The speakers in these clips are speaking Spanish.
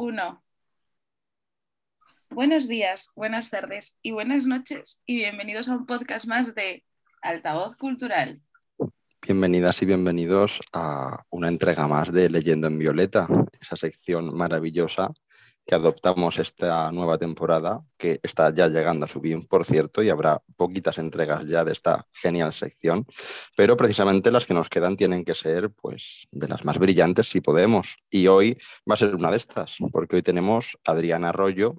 uno. Buenos días, buenas tardes y buenas noches y bienvenidos a un podcast más de Altavoz Cultural. Bienvenidas y bienvenidos a una entrega más de Leyendo en Violeta, esa sección maravillosa que adoptamos esta nueva temporada, que está ya llegando a su fin, por cierto, y habrá poquitas entregas ya de esta genial sección, pero precisamente las que nos quedan tienen que ser pues de las más brillantes si podemos. Y hoy va a ser una de estas, porque hoy tenemos Adriana Arroyo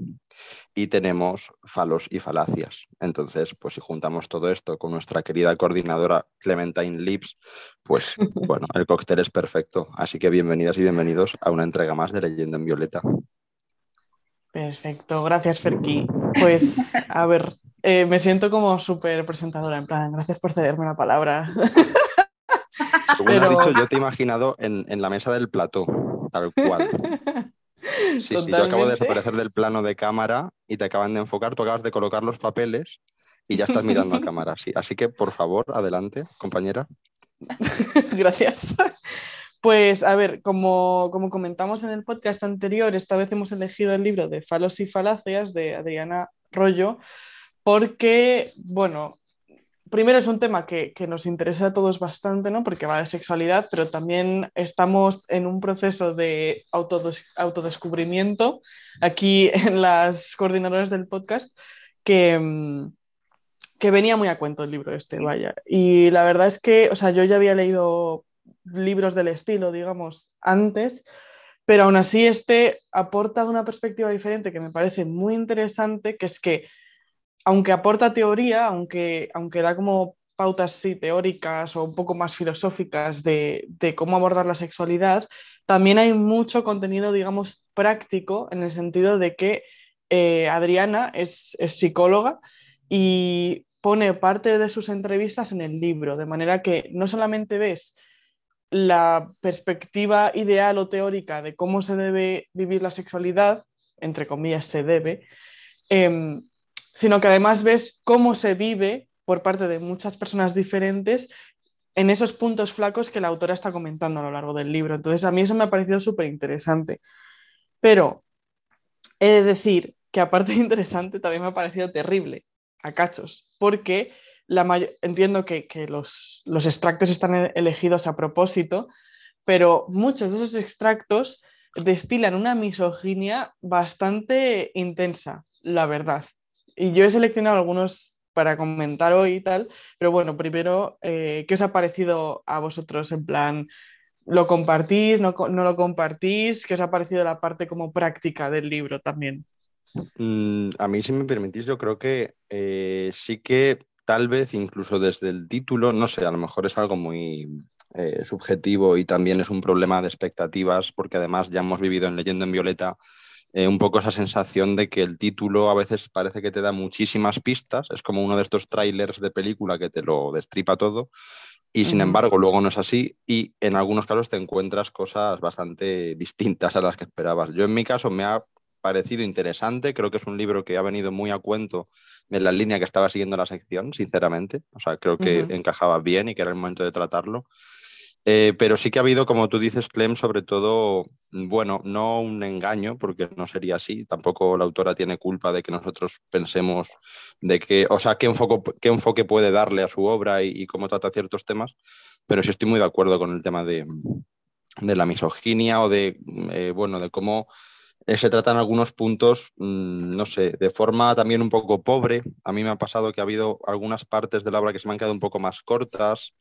y tenemos falos y falacias. Entonces, pues si juntamos todo esto con nuestra querida coordinadora Clementine Lips, pues bueno, el cóctel es perfecto. Así que bienvenidas y bienvenidos a una entrega más de Leyenda en Violeta. Perfecto, gracias Ferki. Pues a ver, eh, me siento como súper presentadora, en plan, gracias por cederme la palabra. Pero... yo te he imaginado en, la mesa del plató, tal cual. Sí, sí, yo acabo de desaparecer del plano de cámara y te acaban de enfocar, tú acabas de colocar los papeles y ya estás mirando a cámara. Sí. Así que, por favor, adelante, compañera. Gracias. Pues a ver, como, comentamos en el podcast anterior, esta vez hemos elegido el libro de Falos y Falacias de Adriana Rollo, porque, bueno, primero es un tema que, nos interesa a todos bastante, ¿no? Porque va de sexualidad, pero también estamos en un proceso de autodescubrimiento aquí en las coordinadoras del podcast que, mm, que venía muy a cuento el libro este, vaya. Y la verdad es que, o sea, yo ya había leído libros del estilo, digamos, antes, pero aún así este aporta una perspectiva diferente que me parece muy interesante, que es que aunque aporta teoría, aunque, aunque da como pautas sí, teóricas o un poco más filosóficas de, cómo abordar la sexualidad, también hay mucho contenido, digamos, práctico en el sentido de que eh, Adriana es, es psicóloga y pone parte de sus entrevistas en el libro, de manera que no solamente ves la perspectiva ideal o teórica de cómo se debe vivir la sexualidad, entre comillas se debe, em, sino que además ves cómo se vive por parte de muchas personas diferentes en esos puntos flacos que la autora está comentando a lo largo del libro. Entonces, a mí eso me ha parecido súper interesante. Pero he de decir que aparte de interesante, también me ha parecido terrible a cachos, porque entiendo que, los, extractos están e-, elegidos a propósito, pero muchos de esos extractos destilan una misoginia bastante intensa, la verdad. Y yo he seleccionado algunos para comentar hoy y tal, pero bueno, primero, eh, ¿qué os ha parecido a vosotros en plan, ¿lo compartís, no, lo compartís? ¿Qué os ha parecido la parte como práctica del libro también? Mm, a mí, si me permitís, yo creo que eh, sí que tal vez incluso desde el título, no sé, a lo mejor es algo muy eh, subjetivo y también es un problema de expectativas, porque además ya hemos vivido en Leyendo en Violeta eh, un poco esa sensación de que el título a veces parece que te da muchísimas pistas, es como uno de estos trailers de película que te lo destripa todo. Y sin embargo, luego no es así y en algunos casos te encuentras cosas bastante distintas a las que esperabas. Yo en mi caso me ha parecido interesante. Creo que es un libro que ha venido muy a cuento de la línea que estaba siguiendo la sección, sinceramente. O sea, creo que encajaba bien y que era el momento de tratarlo. Eh, pero sí que ha habido, como tú dices, Clem, sobre todo, bueno, no un engaño, porque no sería así. Tampoco la autora tiene culpa de que nosotros pensemos de que, o sea, qué enfoque, qué enfoque puede darle a su obra y, cómo trata ciertos temas. Pero sí estoy muy de acuerdo con el tema de, de la misoginia o de, eh, bueno, de cómo eh, se tratan algunos puntos, mm, no sé, de forma también un poco pobre. A mí me ha pasado que ha habido algunas partes de la obra que se me han quedado un poco más cortas.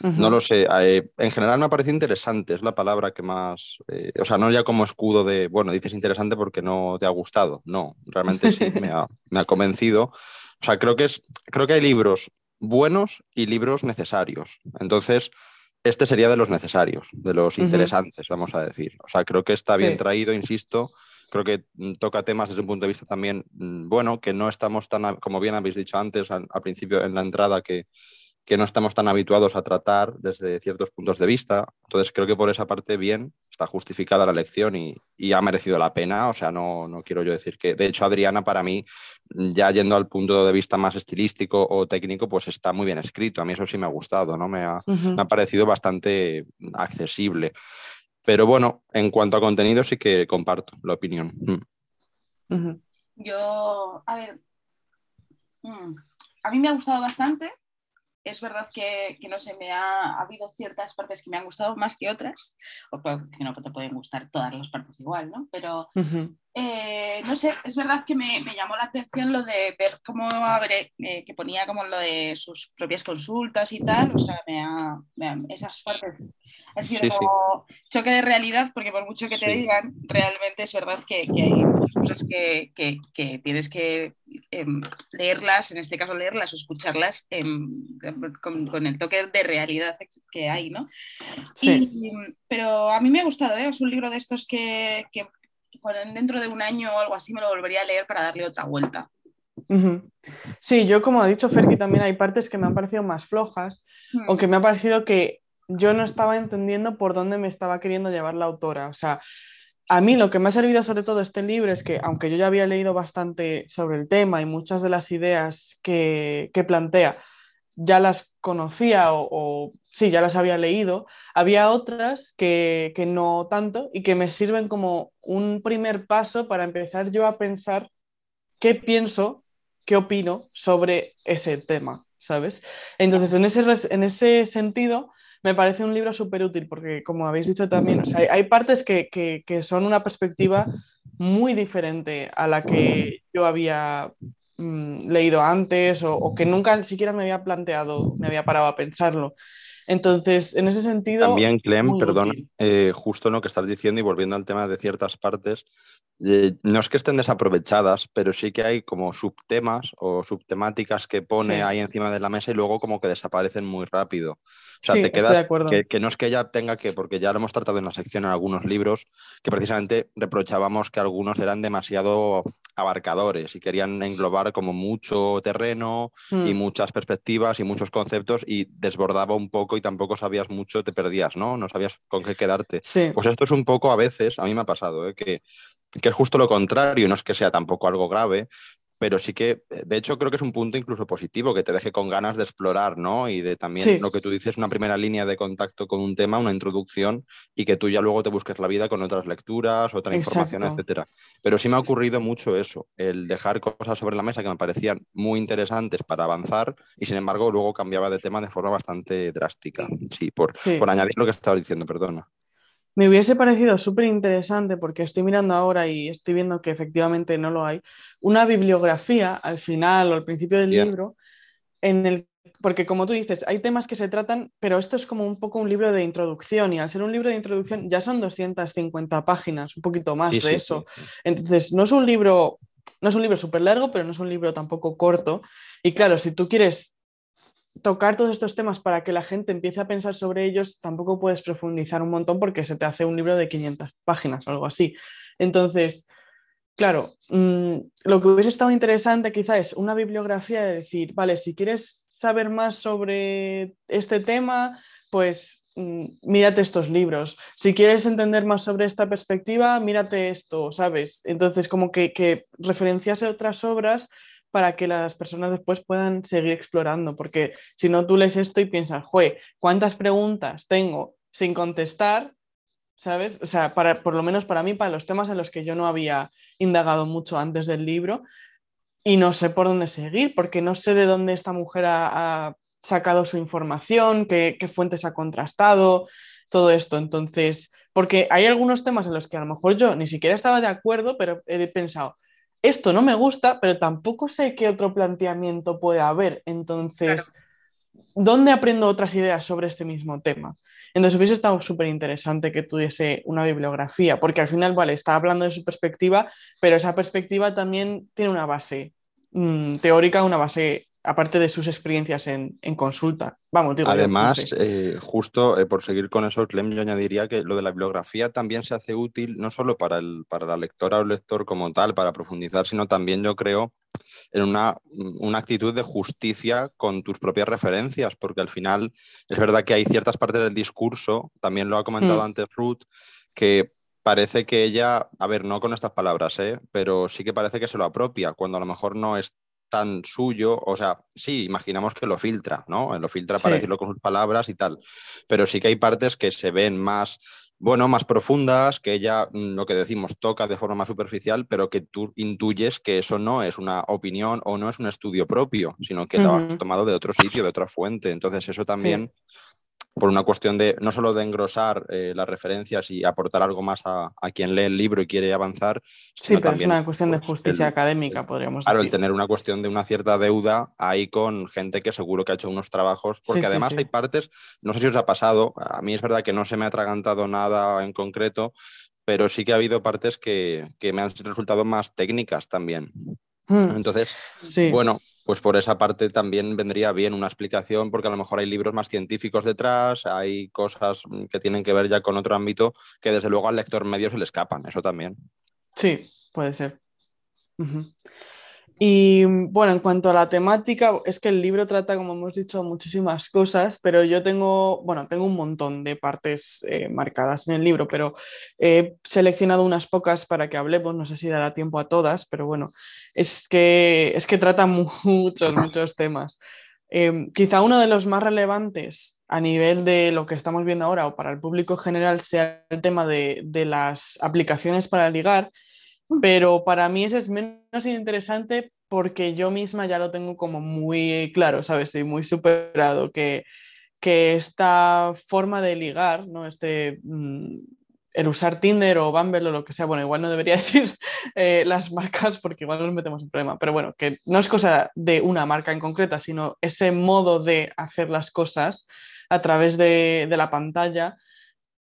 No lo sé. Eh, en general me ha parecido interesante, es la palabra que más. Eh, o sea, no ya como escudo de, bueno, dices interesante porque no te ha gustado. No, realmente sí me ha, me ha convencido. O sea, creo que, es, creo que hay libros buenos y libros necesarios. Entonces, este sería de los necesarios, de los interesantes, vamos a decir. O sea, creo que está bien traído, insisto. Creo que mm, toca temas desde un punto de vista también, mm, bueno, que no estamos tan, como bien habéis dicho antes, al principio en la entrada, que, que no estamos tan habituados a tratar desde ciertos puntos de vista. Entonces creo que por esa parte bien, está justificada la elección y, ha merecido la pena. O sea, no, no, quiero yo decir que, de hecho, Adriana para mí, ya yendo al punto de vista más estilístico o técnico, pues está muy bien escrito. A mí eso sí me ha gustado, ¿no? Me ha, me ha parecido bastante accesible. Pero bueno, en cuanto a contenido sí que comparto la opinión. Ujú. Yo, a ver, mm, a mí me ha gustado bastante. Es verdad que, que no sé, me ha, ha habido ciertas partes que me han gustado más que otras, o que no te pueden gustar todas las partes igual, ¿no? Pero. Eh, no sé, es verdad que me, me llamó la atención lo de ver cómo abre- eh, que ponía como lo de sus propias consultas y tal, o sea, me ha- me ha- esas partes ha sido Sí, sí. como choque de realidad, porque por mucho que te Sí. digan, realmente es verdad que, que hay muchas cosas que, que- que tienes que em, leerlas, en este caso leerlas o escucharlas em, con, con el toque de realidad que hay, ¿no? Y, pero a mí me ha gustado, ¿eh? es un libro de estos que, dentro de un año o algo así me lo volvería a leer para darle otra vuelta. Sí, yo como ha dicho Ferki, también hay partes que me han parecido más flojas o que me ha parecido que yo no estaba entendiendo por dónde me estaba queriendo llevar la autora. O sea, a mí lo que me ha servido sobre todo este libro es que, aunque yo ya había leído bastante sobre el tema y muchas de las ideas que, que plantea ya las conocía o, sí, ya las había leído, había otras que, que no tanto y que me sirven como un primer paso para empezar yo a pensar qué pienso, qué opino sobre ese tema, ¿sabes? Entonces, en ese, en ese sentido, me parece un libro súper útil porque, como habéis dicho también, hay, hay partes que- que son una perspectiva muy diferente a la que yo había mm, leído antes o, o que nunca siquiera me había planteado, me había parado a pensarlo. Entonces, en ese sentido, También, Clem, útil. eh, justo en lo que estás diciendo y volviendo al tema de ciertas partes, eh, no es que estén desaprovechadas, pero sí que hay como subtemas o subtemáticas que pone Sí. ahí encima de la mesa y luego como que desaparecen muy rápido. O sea, Sí, te quedas que, que no es que ella tenga que, porque ya lo hemos tratado en la sección en algunos libros, que precisamente reprochábamos que algunos eran demasiado abarcadores y querían englobar como mucho terreno y Mm, muchas perspectivas y muchos conceptos y desbordaba un poco y tampoco sabías mucho, te perdías, ¿no? No sabías con qué quedarte. sí, Pues esto es un poco a veces, a mí me ha pasado, ¿eh? que, que es justo lo contrario, no es que sea tampoco algo grave, pero sí que, eh, de hecho, creo que es un punto incluso positivo, que te deje con ganas de explorar, ¿no? Y de también Sí. lo que tú dices, una primera línea de contacto con un tema, una introducción, y que tú ya luego te busques la vida con otras lecturas, otra información, etcétera. Pero sí me ha ocurrido mucho eso, el dejar cosas sobre la mesa que me parecían muy interesantes para avanzar, y sin embargo luego cambiaba de tema de forma bastante drástica. Sí, por, sí. por añadir lo que estabas diciendo, perdona. Me hubiese parecido súper interesante porque estoy mirando ahora y estoy viendo que efectivamente no lo hay. Una bibliografía al final o al principio del libro, en el, porque como tú dices, hay temas que se tratan, pero esto es como un poco un libro de introducción y al ser un libro de introducción ya son 250 páginas, un poquito más Sí, de sí, eso. sí. Entonces, no es un libro, no es un libro súper largo, pero no es un libro tampoco corto. Y claro, si tú quieres tocar todos estos temas para que la gente empiece a pensar sobre ellos, tampoco puedes profundizar un montón porque se te hace un libro de 500 páginas o algo así. Entonces, claro, mm, lo que hubiese estado interesante quizá es una bibliografía de decir, vale, si quieres saber más sobre este tema, pues mm, mírate estos libros. Si quieres entender más sobre esta perspectiva, mírate esto, ¿sabes? Entonces, como que, que referenciase otras obras para que las personas después puedan seguir explorando, porque si no tú lees esto y piensas, jue, ¿cuántas preguntas tengo sin contestar? ¿Sabes? O sea, para, por lo menos para mí, para los temas en los que yo no había indagado mucho antes del libro y no sé por dónde seguir, porque no sé de dónde esta mujer ha, sacado su información, qué, qué fuentes ha contrastado, todo esto. Entonces, porque hay algunos temas en los que a lo mejor yo ni siquiera estaba de acuerdo, pero he pensado, esto no me gusta, pero tampoco sé qué otro planteamiento puede haber. Entonces, ¿dónde aprendo otras ideas sobre este mismo tema? Entonces hubiese estado súper interesante que tuviese una bibliografía, porque al final, vale, está hablando de su perspectiva, pero esa perspectiva también tiene una base mm, teórica, una base aparte de sus experiencias en, en consulta. Vamos, digo Además, yo, no sé. eh, justo eh, por seguir con eso, Clem, yo añadiría que lo de la bibliografía también se hace útil no solo para, el, para la lectora o el lector como tal, para profundizar, sino también yo creo en una, una, actitud de justicia con tus propias referencias, porque al final es verdad que hay ciertas partes del discurso, también lo ha comentado Mm. antes Ruth, que parece que ella, a ver, no con estas palabras, ¿eh? pero sí que parece que se lo apropia, cuando a lo mejor no es tan suyo, o sea, sí, imaginamos que lo filtra, ¿no? Lo filtra para Sí. decirlo con sus palabras y tal, pero sí que hay partes que se ven más bueno, más profundas, que ella, mm, lo que decimos, toca de forma más superficial, pero que tú intuyes que eso no es una opinión o no es un estudio propio, sino que lo has tomado de otro sitio, de otra fuente. Entonces, eso también por una cuestión de no solo de engrosar eh, las referencias y aportar algo más a, quien lee el libro y quiere avanzar. Sí, pero es una cuestión de pues, justicia académica, podríamos decir. Claro, el tener una cuestión de una cierta deuda ahí con gente que seguro que ha hecho unos trabajos, porque además hay partes, no sé si os ha pasado, a mí es verdad que no se me ha atragantado nada en concreto, pero sí que ha habido partes que, que me han resultado más técnicas también. Hmm. Entonces, bueno, pues por esa parte también vendría bien una explicación, porque a lo mejor hay libros más científicos detrás, hay cosas que tienen que ver ya con otro ámbito que desde luego al lector medio se le escapan, eso también. Sí, puede ser. Y bueno, en cuanto a la temática, es que el libro trata, como hemos dicho, muchísimas cosas, pero yo tengo, bueno, tengo un montón de partes eh, marcadas en el libro, pero he seleccionado unas pocas para que hablemos, no sé si dará tiempo a todas, pero bueno, es que, es que trata muchos, muchos temas. Em, quizá uno de los más relevantes a nivel de lo que estamos viendo ahora o para el público general sea el tema de, de las aplicaciones para ligar, pero para mí ese es menos interesante porque yo misma ya lo tengo como muy claro, ¿sabes? Y muy superado, que, que esta forma de ligar, ¿no? Este, mm, el usar Tinder o Bumble o lo que sea, bueno, igual no debería decir eh, las marcas porque igual nos metemos en problema, pero bueno, que no es cosa de una marca en concreta, sino ese modo de hacer las cosas a través de, de la pantalla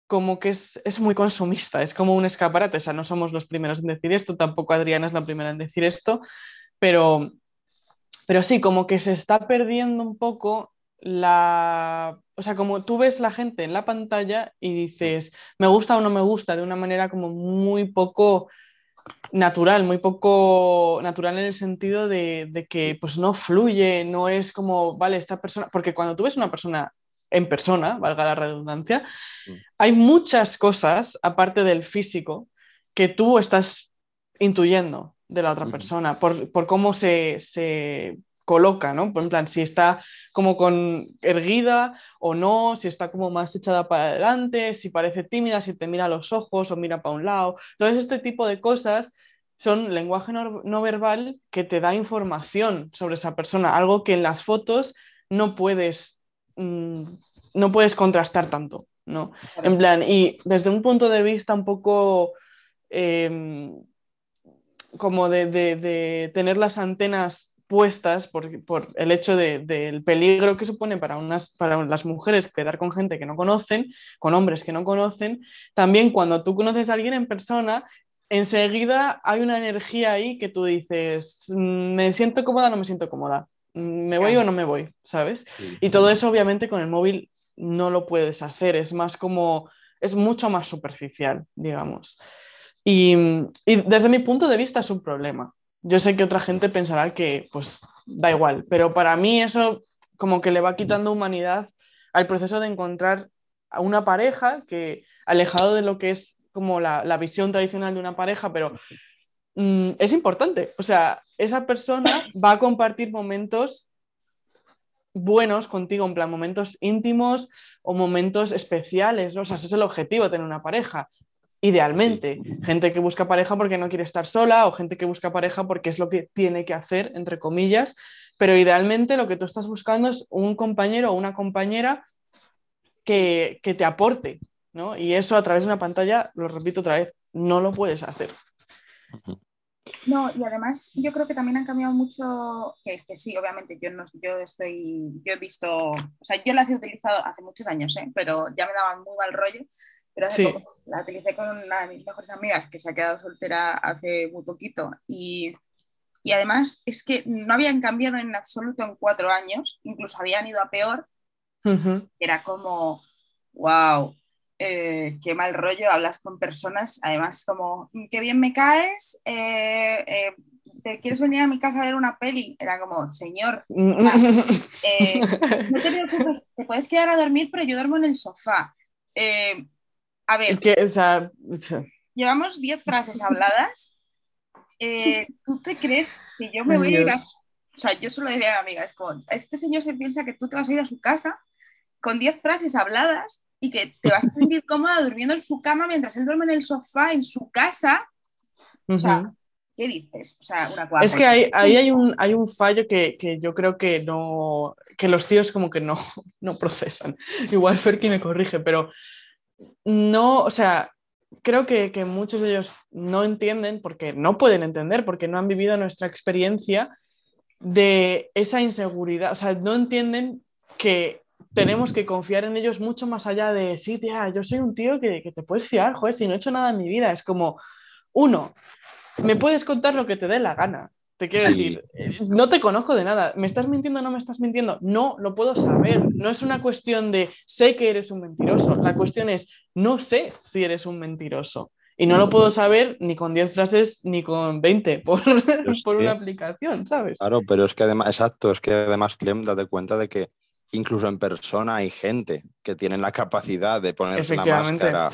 como que es, es, muy consumista, es como un escaparate, o sea, no somos los primeros en decir esto, tampoco Adriana es la primera en decir esto, pero, pero sí, como que se está perdiendo un poco la... O sea, como tú ves la gente en la pantalla y dices, me gusta o no me gusta, de una manera como muy poco natural, muy poco natural en el sentido de, de, que pues no fluye, no es como, vale, esta persona, porque cuando tú ves una persona en persona, valga la redundancia, mm. hay muchas cosas, aparte del físico, que tú estás intuyendo de la otra persona, por, por cómo se, se, coloca, ¿no? Por en plan, si está como con erguida o no, si está como más echada para adelante, si parece tímida, si te mira a los ojos o mira para un lado. Entonces, este tipo de cosas son lenguaje no, no verbal que te da información sobre esa persona, algo que en las fotos no puedes Mm, no puedes contrastar tanto, ¿no? En plan, y desde un punto de vista un poco em, como de, tener las antenas puestas por, el hecho del peligro que supone para, unas, para las mujeres quedar con gente que no conocen, con hombres que no conocen, también cuando tú conoces a alguien en persona, enseguida hay una energía ahí que tú dices, mm, me siento cómoda, no me siento cómoda. ¿me voy o no me voy? ¿Sabes? Y todo eso obviamente con el móvil no lo puedes hacer, es más como, es mucho más superficial, digamos. Y, desde mi punto de vista es un problema. Yo sé que otra gente pensará que pues da igual, pero para mí eso como que le va quitando humanidad al proceso de encontrar a una pareja que, alejado de lo que es como la, la visión tradicional de una pareja, pero Mm, es importante. O sea, esa persona va a compartir momentos buenos contigo, en plan momentos íntimos o momentos especiales. O sea, ese es el objetivo tener una pareja. Idealmente, gente que busca pareja porque no quiere estar sola o gente que busca pareja porque es lo que tiene que hacer, entre comillas, pero idealmente lo que tú estás buscando es un compañero o una compañera que, que te aporte, ¿no? Y eso a través de una pantalla, lo repito otra vez, no lo puedes hacer. No, y además yo creo que también han cambiado mucho, que, que sí, obviamente yo no, yo estoy, yo he visto, o sea, yo las he utilizado hace muchos años, ¿eh? pero ya me daban muy mal rollo, pero hace poco la utilicé con una de mis mejores amigas que se ha quedado soltera hace muy poquito y, y además es que no habían cambiado en absoluto en cuatro años, incluso habían ido a peor, era como, wow, eh, qué mal rollo, hablas con personas, además como, mm, qué bien me caes, eh, eh, ¿te quieres venir a mi casa a ver una peli? Era como, señor, no te preocupes, te puedes quedar a dormir, pero yo duermo en el sofá. A ver, llevamos 10 frases habladas. ¿Tú te crees que yo me voy a ir a... O sea, yo solo decía a mi amiga, es como, este señor se piensa que tú te vas a ir a su casa con 10 frases habladas y que te vas a sentir cómoda durmiendo en su cama mientras él duerme en el sofá, en su casa. O sea, ¿qué dices? O sea, una Es que ahí, hay, un, hay un fallo que, que, yo creo que no, que los tíos como que no, no procesan. Igual Ferki me corrige, pero no, o sea, creo que, que, muchos de ellos no entienden porque no pueden entender, porque no han vivido nuestra experiencia de esa inseguridad, o sea, no entienden que tenemos que confiar en ellos mucho más allá de, sí, tía, yo soy un tío que, que te puedes fiar, joder, si no he hecho nada en mi vida, es como, uno, me puedes contar lo que te dé la gana. Te quiero decir, eh, no te conozco de nada. ¿Me estás mintiendo o no me estás mintiendo? No, lo puedo saber. No es una cuestión de sé que eres un mentiroso. La cuestión es no sé si eres un mentiroso. Y no lo puedo saber ni con 10 frases ni con 20 por, por una aplicación, ¿sabes? Claro, pero es que además, exacto, es que además, Clem, date cuenta de que incluso en persona hay gente que tiene la capacidad de ponerse una máscara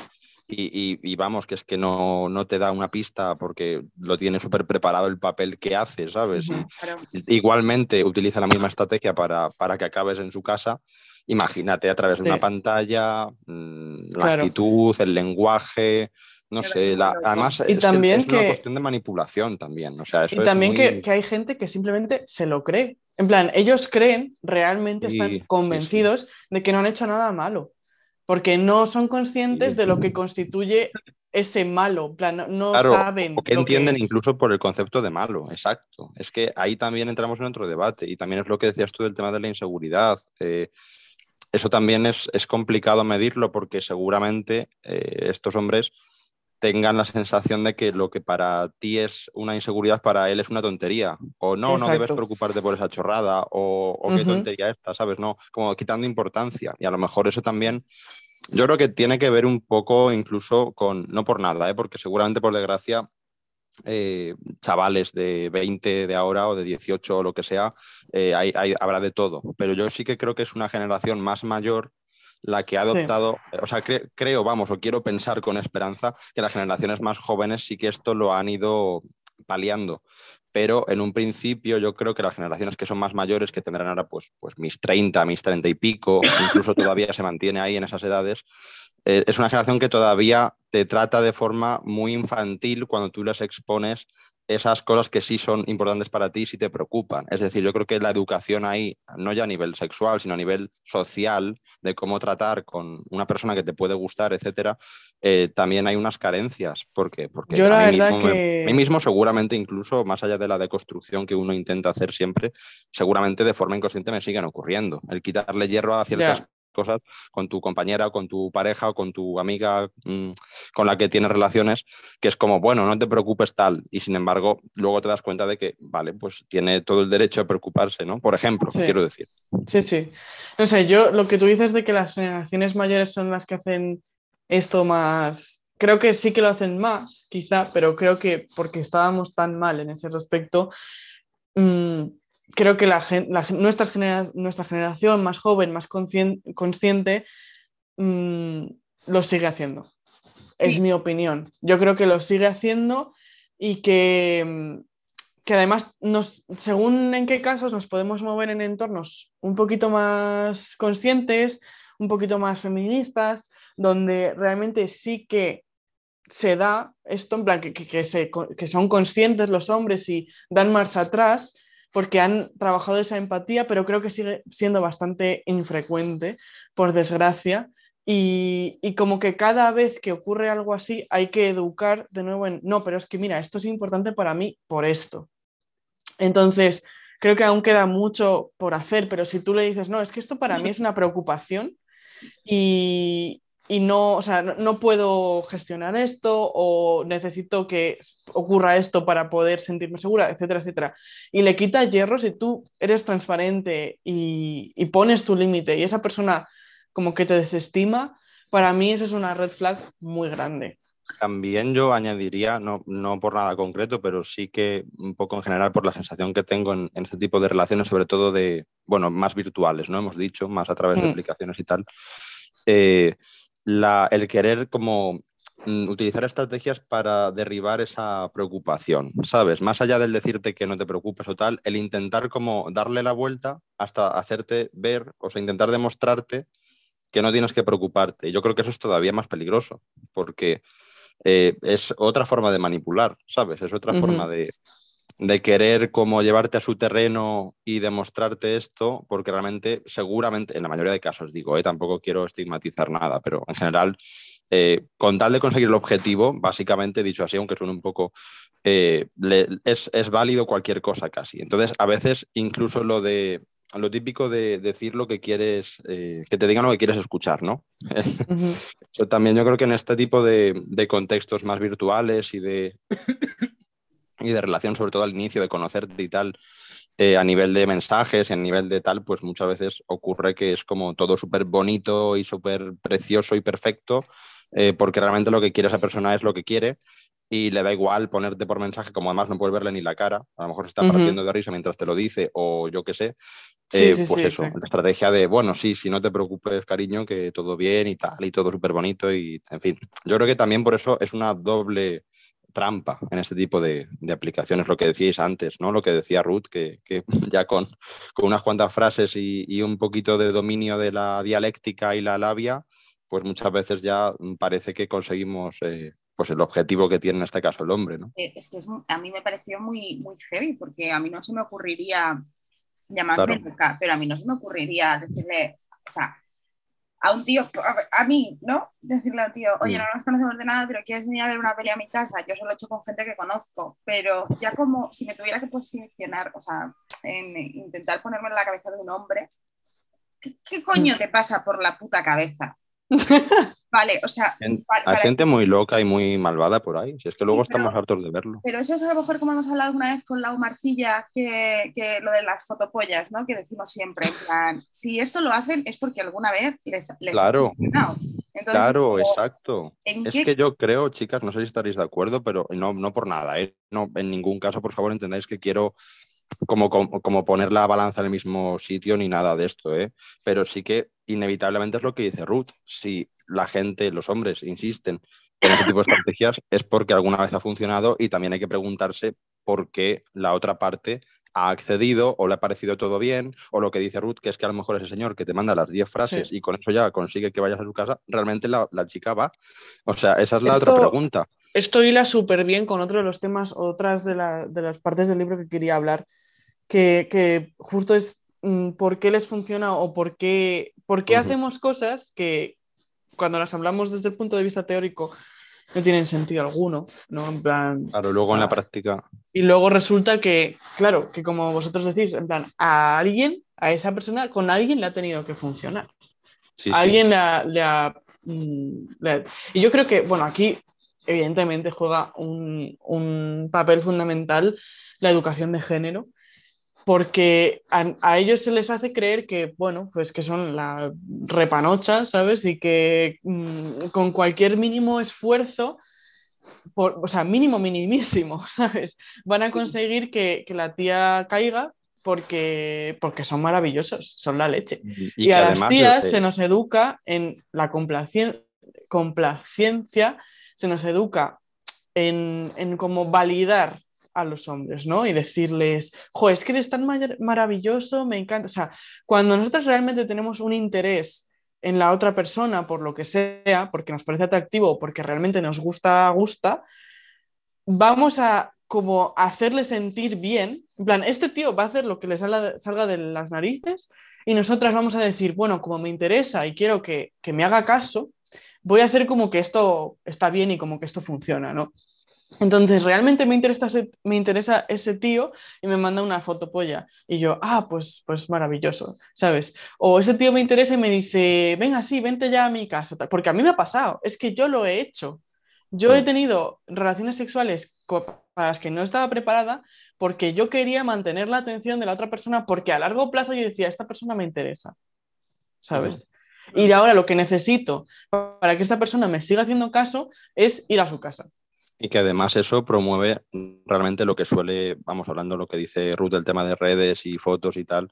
y, vamos, que es que no, te da una pista porque lo tiene súper preparado el papel que hace, ¿sabes? Y, igualmente utiliza la misma estrategia para, que acabes en su casa. Imagínate a través de una pantalla, mm, la actitud, el lenguaje, no sé, además y es, también que, una cuestión de manipulación también. O sea, y también que, hay gente que simplemente se lo cree. En plan, ellos creen, realmente están convencidos de que no han hecho nada malo, porque no son conscientes de lo que constituye ese malo, plan, no saben. O que entienden incluso por el concepto de malo, exacto. Es que ahí también entramos en otro debate y también es lo que decías tú del tema de la inseguridad. Eh, eso también es, complicado medirlo porque seguramente eh, estos hombres tengan la sensación de que lo que para ti es una inseguridad, para él es una tontería. O no, no debes preocuparte por esa chorrada, o, qué tontería esta, ¿sabes? No, como quitando importancia. Y a lo mejor eso también, yo creo que tiene que ver un poco incluso con, no por nada, ¿eh? porque seguramente por desgracia eh, chavales de 20 de ahora o de 18 o lo que sea, eh, habrá de todo. Pero yo sí que creo que es una generación más mayor la que ha adoptado, o sea, creo, vamos, o quiero pensar con esperanza que las generaciones más jóvenes sí que esto lo han ido paliando. Pero en un principio yo creo que las generaciones que son más mayores, que tendrán ahora pues, pues mis 30, mis 30 y pico, incluso todavía se mantiene ahí en esas edades, eh, es una generación que todavía te trata de forma muy infantil cuando tú les expones esas cosas que sí son importantes para ti si te preocupan. Es decir, yo creo que la educación ahí, no ya a nivel sexual, sino a nivel social, de cómo tratar con una persona que te puede gustar, etcétera, eh, también hay unas carencias. ¿Por qué? Porque yo a, mí mismo, que... a mí mismo seguramente incluso, más allá de la deconstrucción que uno intenta hacer siempre, seguramente de forma inconsciente me siguen ocurriendo. El quitarle hierro a ciertas cosas con tu compañera, con tu pareja con tu amiga mm, con la que tienes relaciones, que es como, bueno, no te preocupes tal, y sin embargo luego te das cuenta de que, vale, pues tiene todo el derecho a preocuparse, ¿no? Por ejemplo, quiero decir. Sí, sí. No sé, yo lo que tú dices de que las generaciones mayores son las que hacen esto más, creo que sí que lo hacen más, quizá, pero creo que porque estábamos tan mal en ese respecto, mm, creo que la, nuestra, nuestra, generación más joven, más consciente, mm, lo sigue haciendo. Es mi opinión. Yo creo que lo sigue haciendo y que, mm, que además, nos, según en qué casos, nos podemos mover en entornos un poquito más conscientes, un poquito más feministas, donde realmente sí que se da esto, en plan, que, que, que son conscientes los hombres y dan marcha atrás porque han trabajado esa empatía, pero creo que sigue siendo bastante infrecuente, por desgracia. Y, como que cada vez que ocurre algo así hay que educar de nuevo en, no, pero es que mira, esto es importante para mí por esto. Entonces, creo que aún queda mucho por hacer, pero si tú le dices, no, es que esto para mí es una preocupación y, y no, o sea, no, puedo gestionar esto o necesito que ocurra esto para poder sentirme segura, etcétera, etcétera. Y le quita hierro si tú eres transparente y, pones tu límite y esa persona como que te desestima, para mí eso es una red flag muy grande. También yo añadiría, no, no por nada concreto, pero sí que un poco en general por la sensación que tengo en, este tipo de relaciones, sobre todo de, bueno, más virtuales, ¿no? Hemos dicho, más a través de mm. aplicaciones y tal. Eh, el querer como mm, utilizar estrategias para derribar esa preocupación, ¿sabes? Más allá del decirte que no te preocupes o tal, el intentar como darle la vuelta hasta hacerte ver, o sea, intentar demostrarte que no tienes que preocuparte. Yo creo que eso es todavía más peligroso, porque eh, es otra forma de manipular, ¿sabes? Es otra forma de, de querer como llevarte a su terreno y demostrarte esto, porque realmente, seguramente, en la mayoría de casos digo, ¿eh? tampoco quiero estigmatizar nada, pero en general, eh, con tal de conseguir el objetivo, básicamente dicho así, aunque suene un poco, eh, es, es, válido cualquier cosa casi. Entonces, a veces incluso lo de lo típico de decir lo que quieres, que te digan lo que quieres escuchar, ¿no? Yo también yo creo que en este tipo de, de contextos más virtuales y de y de relación, sobre todo al inicio, de conocerte y tal, eh, a nivel de mensajes y a nivel de tal, pues muchas veces ocurre que es como todo súper bonito y súper precioso y perfecto, eh, porque realmente lo que quiere esa persona es lo que quiere y le da igual ponerte por mensaje, como además no puedes verle ni la cara, a lo mejor se está partiendo de risa mientras te lo dice o yo qué sé, eh, pues eso, la estrategia de, bueno, sí, si no te preocupes, cariño, que todo bien y tal, y todo súper bonito y, en fin, yo creo que también por eso es una doble trampa en este tipo de, aplicaciones, lo que decíais antes, ¿no? Lo que decía Ruth, que, ya con, unas cuantas frases y, un poquito de dominio de la dialéctica y la labia, pues muchas veces ya parece que conseguimos eh, pues el objetivo que tiene en este caso el hombre, ¿no? Eh, es que a mí me pareció muy, muy heavy, porque a mí no se me ocurriría llamarme pero a mí no se me ocurriría decirle, o sea, a un tío, a, mí, ¿no? Decirle a un tío, oye, no nos conocemos de nada, pero quieres venir a ver una pelea a mi casa. Yo solo he hecho con gente que conozco, pero ya como si me tuviera que posicionar, o sea, en intentar ponerme en la cabeza de un hombre, qué coño te pasa por la puta cabeza? Vale, o sea. Hay gente muy loca y muy malvada por ahí. Si es que luego estamos hartos de verlo. Pero eso es a lo mejor como hemos hablado una vez con la Marcilla, que, que, lo de las fotopollas, ¿no? Que decimos siempre, en plan, si esto lo hacen es porque alguna vez les, les claro. claro, exacto. es que yo creo, chicas, no sé si estaréis de acuerdo, pero no, no por nada, ¿eh? no, en ningún caso, por favor, entendáis que quiero como, como, poner la balanza en el mismo sitio ni nada de esto, ¿eh? pero sí que inevitablemente es lo que dice Ruth. Si la gente, los hombres, insisten en este tipo de estrategias, es porque alguna vez ha funcionado y también hay que preguntarse por qué la otra parte ha accedido o le ha parecido todo bien, o lo que dice Ruth, que es que a lo mejor ese señor que te manda las 10 frases y con eso ya consigue que vayas a su casa, realmente la, chica va. O sea, esa es la otra pregunta. Esto hila súper bien con otro de los temas, otras de, de, las partes del libro que quería hablar, que, que justo es mm, por qué les funciona o por qué, por qué hacemos cosas que cuando las hablamos desde el punto de vista teórico no tienen sentido alguno, ¿no? En plan... Claro, luego en la práctica. Y luego resulta que, claro, que como vosotros decís, en plan, a alguien, a esa persona, con alguien le ha tenido que funcionar. Sí, alguien Le, ha, mm, Y yo creo que, bueno, aquí evidentemente juega un, un papel fundamental la educación de género, porque a, ellos se les hace creer que, bueno, pues que son la repanocha, ¿sabes? Y que mm, con cualquier mínimo esfuerzo, por, o sea, mínimo, minimísimo, ¿sabes? Van a conseguir que, la tía caiga porque, porque son maravillosos, son la leche. Y, a las tías se nos educa en la complacencia, se nos educa en, en cómo validar a los hombres, ¿no? Y decirles, jo, es que eres tan maravilloso, me encanta. O sea, cuando nosotros realmente tenemos un interés en la otra persona, por lo que sea, porque nos parece atractivo, porque realmente nos gusta, gusta, vamos a como hacerle sentir bien. En plan, este tío va a hacer lo que le salga, salga de las narices y nosotras vamos a decir, bueno, como me interesa y quiero que, que me haga caso, voy a hacer como que esto está bien y como que esto funciona, ¿no? Entonces, realmente me interesa, ese, me interesa ese tío y me manda una fotopolla. Y yo, ah, pues, pues maravilloso, ¿sabes? O ese tío me interesa y me dice, venga, sí, vente ya a mi casa. Porque a mí me ha pasado, es que yo lo he hecho. Yo he tenido relaciones sexuales para las que no estaba preparada porque yo quería mantener la atención de la otra persona porque a largo plazo yo decía, esta persona me interesa, ¿sabes? Y ahora lo que necesito para que esta persona me siga haciendo caso es ir a su casa. Y que además eso promueve realmente lo que suele, vamos hablando lo que dice Ruth del tema de redes y fotos y tal,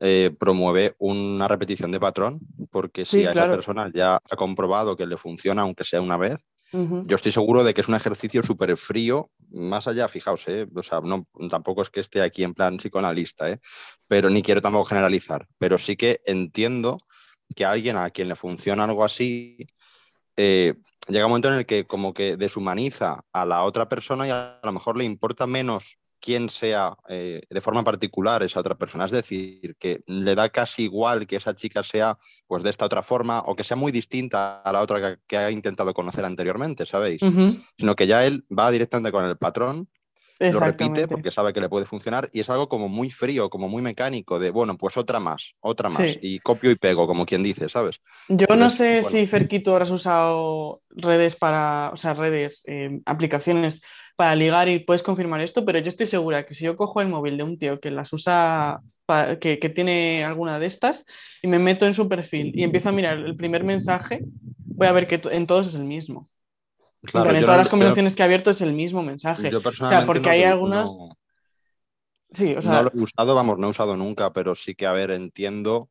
eh, promueve una repetición de patrón, porque si a esa persona ya ha comprobado que le funciona, aunque sea una vez, yo estoy seguro de que es un ejercicio súper frío, más allá, fijaos, eh, o sea, no, tampoco es que esté aquí en plan psicoanalista, eh, pero ni quiero tampoco generalizar, pero sí que entiendo que alguien a quien le funciona algo así, eh, llega un momento en el que como que deshumaniza a la otra persona y a lo mejor le importa menos quién sea eh, de forma particular esa otra persona. Es decir, que le da casi igual que esa chica sea pues de esta otra forma o que sea muy distinta a la otra que, ha intentado conocer anteriormente, ¿sabéis? Sino que ya él va directamente con el patrón lo repite porque sabe que le puede funcionar y es algo como muy frío, como muy mecánico, de bueno, pues otra más, otra más, y copio y pego, como quien dice, ¿sabes? Yo no sé si Ferquito habrás usado redes para, o sea, redes, eh, aplicaciones para ligar y puedes confirmar esto, pero yo estoy segura que si yo cojo el móvil de un tío que las usa, que, que tiene alguna de estas, y me meto en su perfil y empiezo a mirar el primer mensaje, voy a ver que en todos es el mismo. Claro, en todas las conversaciones que he abierto es el mismo mensaje. o sea, porque hay algunas. Sí, o sea... No lo he usado, vamos, no he usado nunca, pero sí que, a ver, entiendo,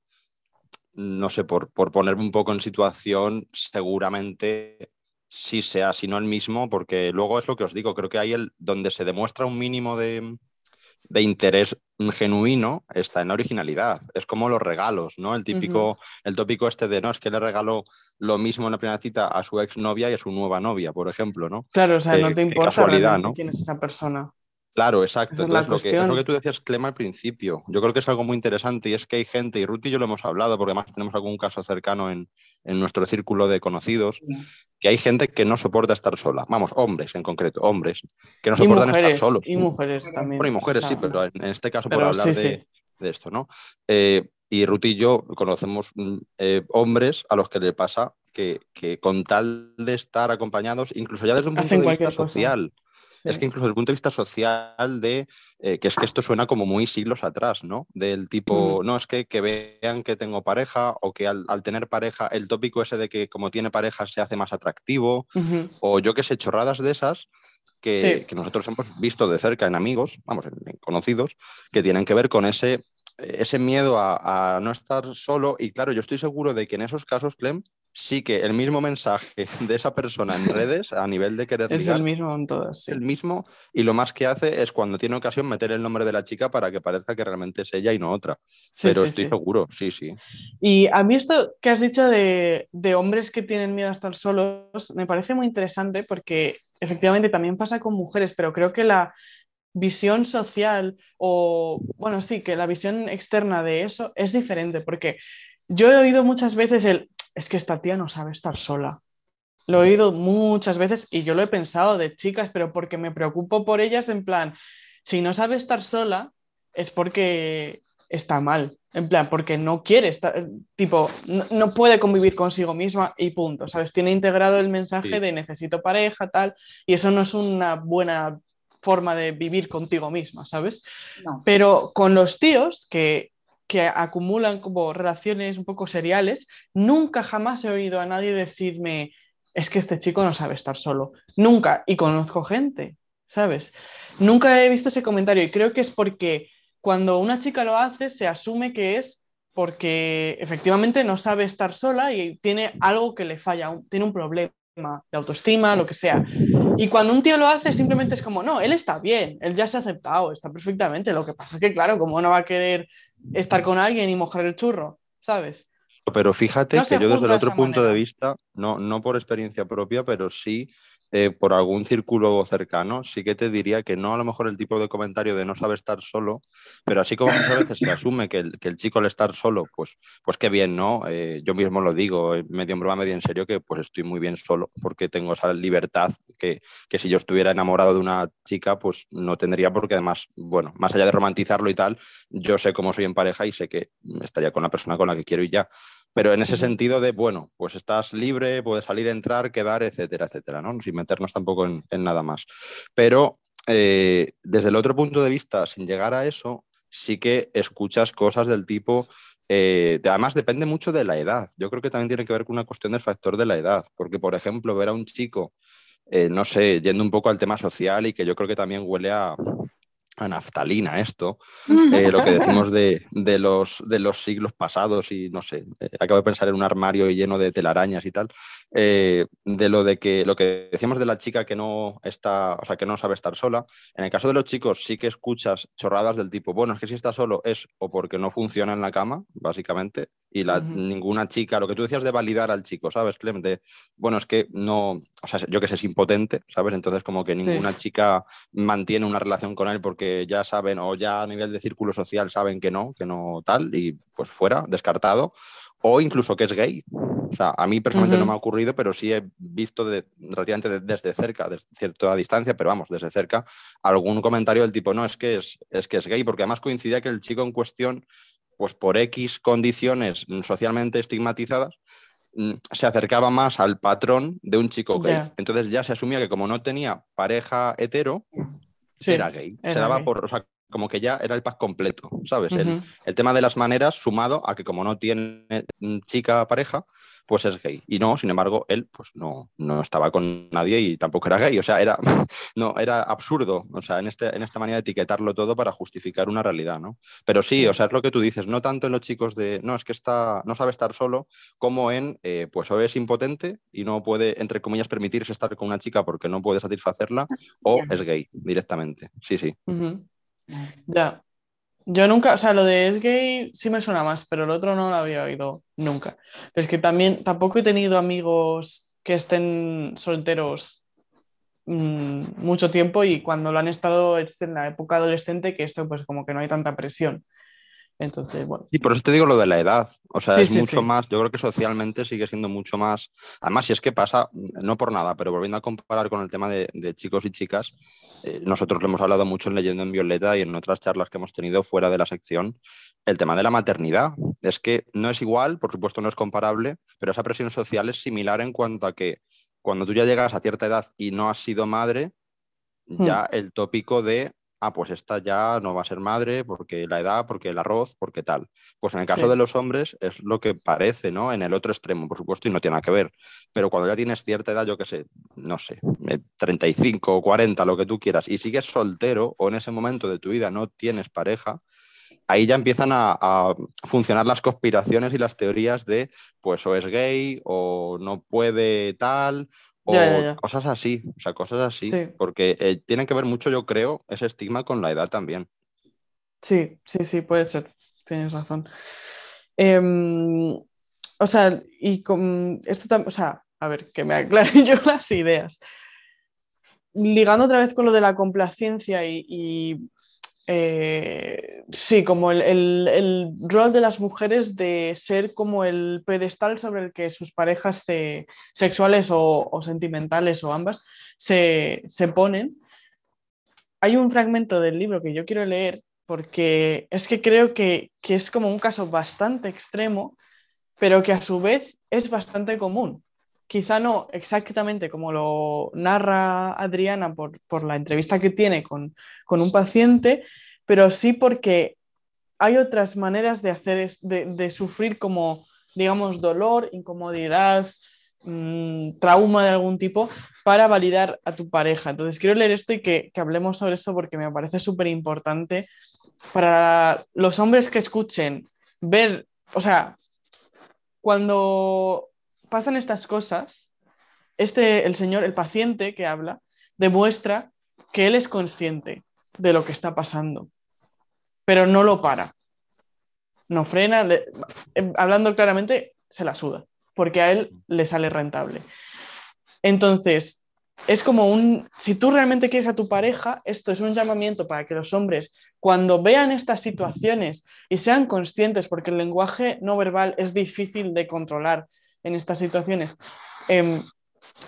no sé, por, por ponerme un poco en situación, seguramente sí sea, si no el mismo, porque luego es lo que os digo, creo que hay el donde se demuestra un mínimo de, de interés genuino está en la originalidad. Es como los regalos, ¿no? El típico, el tópico este de no, es que le regaló lo mismo en la primera cita a su exnovia y a su nueva novia, por ejemplo, ¿no? Claro, o sea, no te importa quién es esa persona. Claro, exacto. Entonces, lo, que, lo que tú decías, Clema, al principio, yo creo que es algo muy interesante y es que hay gente, y Ruth y yo lo hemos hablado, porque además tenemos algún caso cercano en, en nuestro círculo de conocidos, que hay gente que no soporta estar sola. Vamos, hombres en concreto, hombres, que no soportan estar solos. Y mujeres también. Bueno, y mujeres sí, pero en este caso por hablar de, de, esto, ¿no? Eh, y Ruth y yo conocemos mm, eh, hombres a los que le pasa que, que, con tal de estar acompañados, incluso ya desde un punto de vista social, es que incluso desde el punto de vista social de eh, que es que esto suena como muy siglos atrás, ¿no? Del tipo, no, es que, que vean que tengo pareja o que al, tener pareja, el tópico ese de que como tiene pareja se hace más atractivo, o yo que sé, chorradas de esas. Que, que, nosotros hemos visto de cerca en amigos, vamos, en, conocidos, que tienen que ver con ese, ese miedo a, a, no estar solo. Y claro, yo estoy seguro de que en esos casos, Clem, sí que el mismo mensaje de esa persona en redes a nivel de querer es el mismo en todas el mismo y lo más que hace es cuando tiene ocasión meter el nombre de la chica para que parezca que realmente es ella y no otra. Pero estoy seguro sí sí. Y a mí esto que has dicho de, de, hombres que tienen miedo a estar solos me parece muy interesante porque efectivamente también pasa con mujeres pero creo que la visión social o bueno sí que la visión externa de eso es diferente porque yo he oído muchas veces el es que esta tía no sabe estar sola. Lo he oído muchas veces y yo lo he pensado de chicas, pero porque me preocupo por ellas en plan, si no sabe estar sola es porque está mal, en plan, porque no quiere estar, tipo, no, puede convivir consigo misma y punto, ¿sabes? Tiene integrado el mensaje de necesito pareja, tal, y eso no es una buena forma de vivir contigo misma, ¿sabes? Pero con los tíos, que que acumulan como relaciones un poco seriales, nunca jamás he oído a nadie decirme, es que este chico no sabe estar solo. Nunca. Y conozco gente, ¿sabes? Nunca he visto ese comentario y creo que es porque cuando una chica lo hace se asume que es porque efectivamente no sabe estar sola y tiene algo que le falla, tiene un problema de autoestima, lo que sea. Y cuando un tío lo hace, simplemente es como, no, él está bien, él ya se ha aceptado, está perfectamente. Lo que pasa es que, claro, como no va a querer estar con alguien y mojar el churro, ¿sabes? Pero fíjate que yo desde el otro punto de vista, no, no por experiencia propia, pero sí eh, por algún círculo cercano, sí que te diría que no a lo mejor el tipo de comentario de no saber estar solo, pero así como muchas veces se asume que el, que el chico al estar solo, pues, pues qué bien, ¿no? Eh, yo mismo lo digo, eh, medio en broma, medio en serio, que pues estoy muy bien solo, porque tengo esa libertad que, que si yo estuviera enamorado de una chica, pues no tendría, porque además, bueno, más allá de romantizarlo y tal, yo sé cómo soy en pareja y sé que estaría con la persona con la que quiero y ya. Pero en ese sentido de, bueno, pues estás libre, puedes salir, entrar, quedar, etcétera, etcétera, ¿no? Sin meternos tampoco en, nada más. Pero eh, desde el otro punto de vista, sin llegar a eso, sí que escuchas cosas del tipo, eh, además depende mucho de la edad. Yo creo que también tiene que ver con una cuestión del factor de la edad, porque por ejemplo, ver a un chico, eh, no sé, yendo un poco al tema social y que yo creo que también huele a, a naftalina esto, eh, lo que decimos de, de, los, de los siglos pasados y no sé, eh, acabo de pensar en un armario lleno de telarañas y tal, eh, de lo de que lo que decíamos de la chica que no está, o sea, que no sabe estar sola, en el caso de los chicos sí que escuchas chorradas del tipo, bueno, es que si está solo es o porque no funciona en la cama, básicamente, y la, ninguna chica, lo que tú decías de validar al chico, ¿sabes, Clem? De, bueno, es que no, o sea, yo que sé, es impotente, ¿sabes? Entonces como que ninguna chica mantiene una relación con él porque ya saben o ya a nivel de círculo social saben que no, que no tal, y pues fuera, descartado, o incluso que es gay. O sea, a mí personalmente no me ha ocurrido, pero sí he visto de, relativamente desde cerca, de cierta distancia, pero vamos, desde cerca, algún comentario del tipo, no, es que es, es que es gay, porque además coincidía que el chico en cuestión pues por X condiciones socialmente estigmatizadas, mm, se acercaba más al patrón de un chico gay. Entonces ya se asumía que como no tenía pareja hetero, era gay. se daba por, o sea, como que ya era el pack completo, ¿sabes? el, el, tema de las maneras sumado a que como no tiene mm, chica pareja, pues es gay. Y no, sin embargo, él pues no, no estaba con nadie y tampoco era gay. O sea, era, no, era absurdo, o sea, en, este, en esta manera de etiquetarlo todo para justificar una realidad, ¿no? Pero sí, o sea, es lo que tú dices, no tanto en los chicos de, no, es que está, no sabe estar solo, como en, eh, pues o es impotente y no puede, entre comillas, permitirse estar con una chica porque no puede satisfacerla, o es gay directamente. Sí, sí. Ya, yo nunca, o sea, lo de es gay sí me suena más, pero el otro no lo había oído nunca. es que también tampoco he tenido amigos que estén solteros mm, mucho tiempo y cuando lo han estado es en la época adolescente que esto pues como que no hay tanta presión. Entonces, bueno. Y por eso te digo lo de la edad. O sea, es mucho más, yo creo que socialmente sigue siendo mucho más. Además, si es que pasa, no por nada, pero volviendo a comparar con el tema de, chicos y chicas, eh, nosotros lo hemos hablado mucho en Leyendo en Violeta y en otras charlas que hemos tenido fuera de la sección, el tema de la maternidad. Es que no es igual, por supuesto no es comparable, pero esa presión social es similar en cuanto a que cuando tú ya llegas a cierta edad y no has sido madre, hmm. ya el tópico de ah, pues esta ya no va a ser madre porque la edad, porque el arroz, porque tal. Pues en el caso de los hombres es lo que parece, ¿no? En el otro extremo, por supuesto, y no tiene nada que ver. Pero cuando ya tienes cierta edad, yo qué sé, no sé, 35 o 40, lo que tú quieras, y sigues soltero o en ese momento de tu vida no tienes pareja, ahí ya empiezan a, funcionar las conspiraciones y las teorías de, pues o es gay o no puede tal, o cosas así, o sea, cosas así, porque eh, tienen que ver mucho, yo creo, ese estigma con la edad también. Sí, sí, sí, puede ser, tienes razón. Em, o sea, y con esto también, o sea, a ver, que me aclaren yo las ideas. Ligando otra vez con lo de la complacencia y eh, sí, como el, rol de las mujeres de ser como el pedestal sobre el que sus parejas sexuales o, sentimentales o ambas se, ponen. Hay un fragmento del libro que yo quiero leer porque es que creo que, que es como un caso bastante extremo, pero que a su vez es bastante común quizá no exactamente como lo narra Adriana por, la entrevista que tiene con, un paciente, pero sí porque hay otras maneras de hacer, de, sufrir como, digamos, dolor, incomodidad, mm, trauma de algún tipo para validar a tu pareja. Entonces quiero leer esto y que, que hablemos sobre esto porque me parece súper importante para los hombres que escuchen, ver, o sea, cuando pasan estas cosas, este, el señor, el paciente que habla, demuestra que él es consciente de lo que está pasando, pero no lo para. No frena, em, hablando claramente, se la suda, porque a él le sale rentable. Entonces, es como un, si tú realmente quieres a tu pareja, esto es un llamamiento para que los hombres, cuando vean estas situaciones y sean conscientes, porque el lenguaje no verbal es difícil de controlar, en estas situaciones em,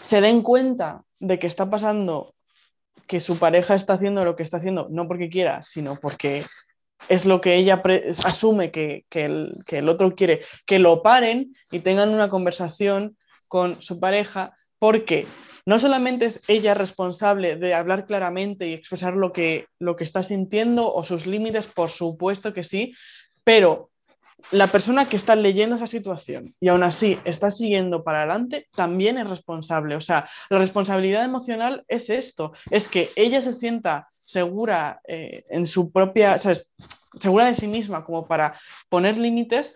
se den cuenta de que está pasando, que su pareja está haciendo lo que está haciendo, no porque quiera, sino porque es lo que ella asume que, el, que el otro quiere, que lo paren y tengan una conversación con su pareja, porque no solamente es ella responsable de hablar claramente y expresar lo que, lo que está sintiendo o sus límites, por supuesto que sí, pero la persona que está leyendo esa situación y aún así está siguiendo para adelante también es responsable. O sea, la responsabilidad emocional es esto, es que ella se sienta segura eh, en su propia, ¿sabes? segura de sí misma como para poner límites,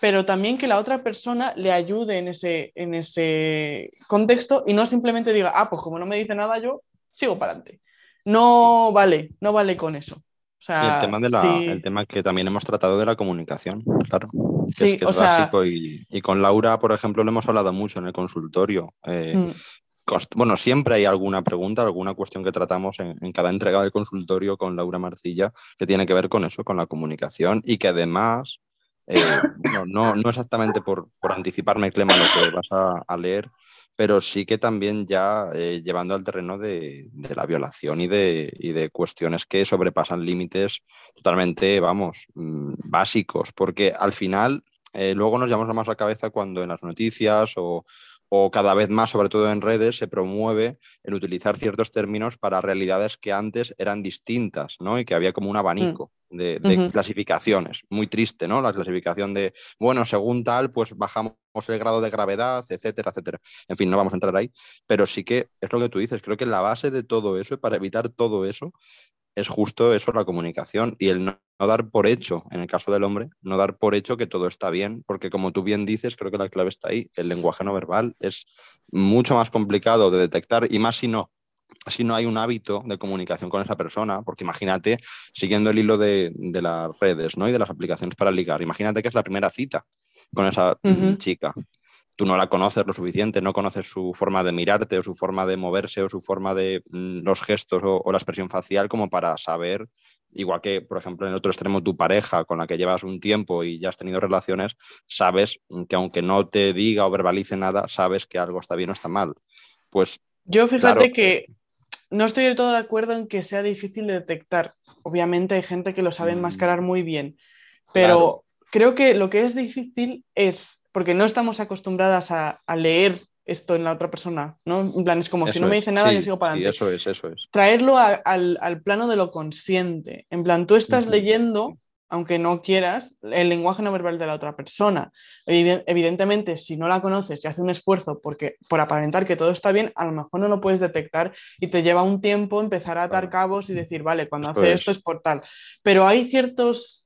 pero también que la otra persona le ayude en ese, en ese contexto y no simplemente diga, ah, pues como no me dice nada, yo sigo para adelante. No vale, no vale con eso. Y el tema, de el tema que también hemos tratado de la comunicación, claro. es, que es básico y, con Laura, por ejemplo, lo hemos hablado mucho en el consultorio. Eh, mm. Bueno, siempre hay alguna pregunta, alguna cuestión que tratamos en, cada entrega del consultorio con Laura Marcilla que tiene que ver con eso, con la comunicación y que además, eh, no, no, exactamente por, anticiparme, Clema, lo que vas a, leer, pero sí que también ya eh, llevando al terreno de, la violación y de, de, cuestiones que sobrepasan límites totalmente, vamos, mm, básicos, porque al final eh, luego nos llamamos más la cabeza cuando en las noticias o, o cada vez más, sobre todo en redes, se promueve el utilizar ciertos términos para realidades que antes eran distintas, ¿no? Y que había como un abanico mm. de, clasificaciones. Muy triste, ¿no? La clasificación de, bueno, según tal, pues bajamos el grado de gravedad, etcétera, etcétera. En fin, no vamos a entrar ahí, pero sí que es lo que tú dices. Creo que la base de todo eso, para evitar todo eso, es justo eso, la comunicación y el no, dar por hecho, en el caso del hombre, no dar por hecho que todo está bien, porque como tú bien dices, creo que la clave está ahí. El lenguaje no verbal es mucho más complicado de detectar y más si no, si no hay un hábito de comunicación con esa persona, porque imagínate, siguiendo el hilo de, las redes ¿no? y de las aplicaciones para ligar, imagínate que es la primera cita con esa chica tú no la conoces lo suficiente, no conoces su forma de mirarte o su forma de moverse o su forma de mm, los gestos o, la expresión facial como para saber, igual que, por ejemplo, en el otro extremo, tu pareja con la que llevas un tiempo y ya has tenido relaciones, sabes que aunque no te diga o verbalice nada, sabes que algo está bien o está mal. Pues. Yo fíjate que no estoy del todo de acuerdo en que sea difícil de detectar. Obviamente hay gente que lo sabe mm. enmascarar muy bien, pero creo que lo que es difícil es porque no estamos acostumbradas a, leer esto en la otra persona, ¿no? En plan, es como si no me dice nada, yo sigo para adelante. eso es, eso es. Traerlo al, plano de lo consciente. En plan, tú estás leyendo, aunque no quieras, el lenguaje no verbal de la otra persona. Evidentemente, si no la conoces y hace un esfuerzo porque, por aparentar que todo está bien, a lo mejor no lo puedes detectar y te lleva un tiempo empezar a atar cabos y decir, vale, cuando hace esto es por tal. Pero hay ciertos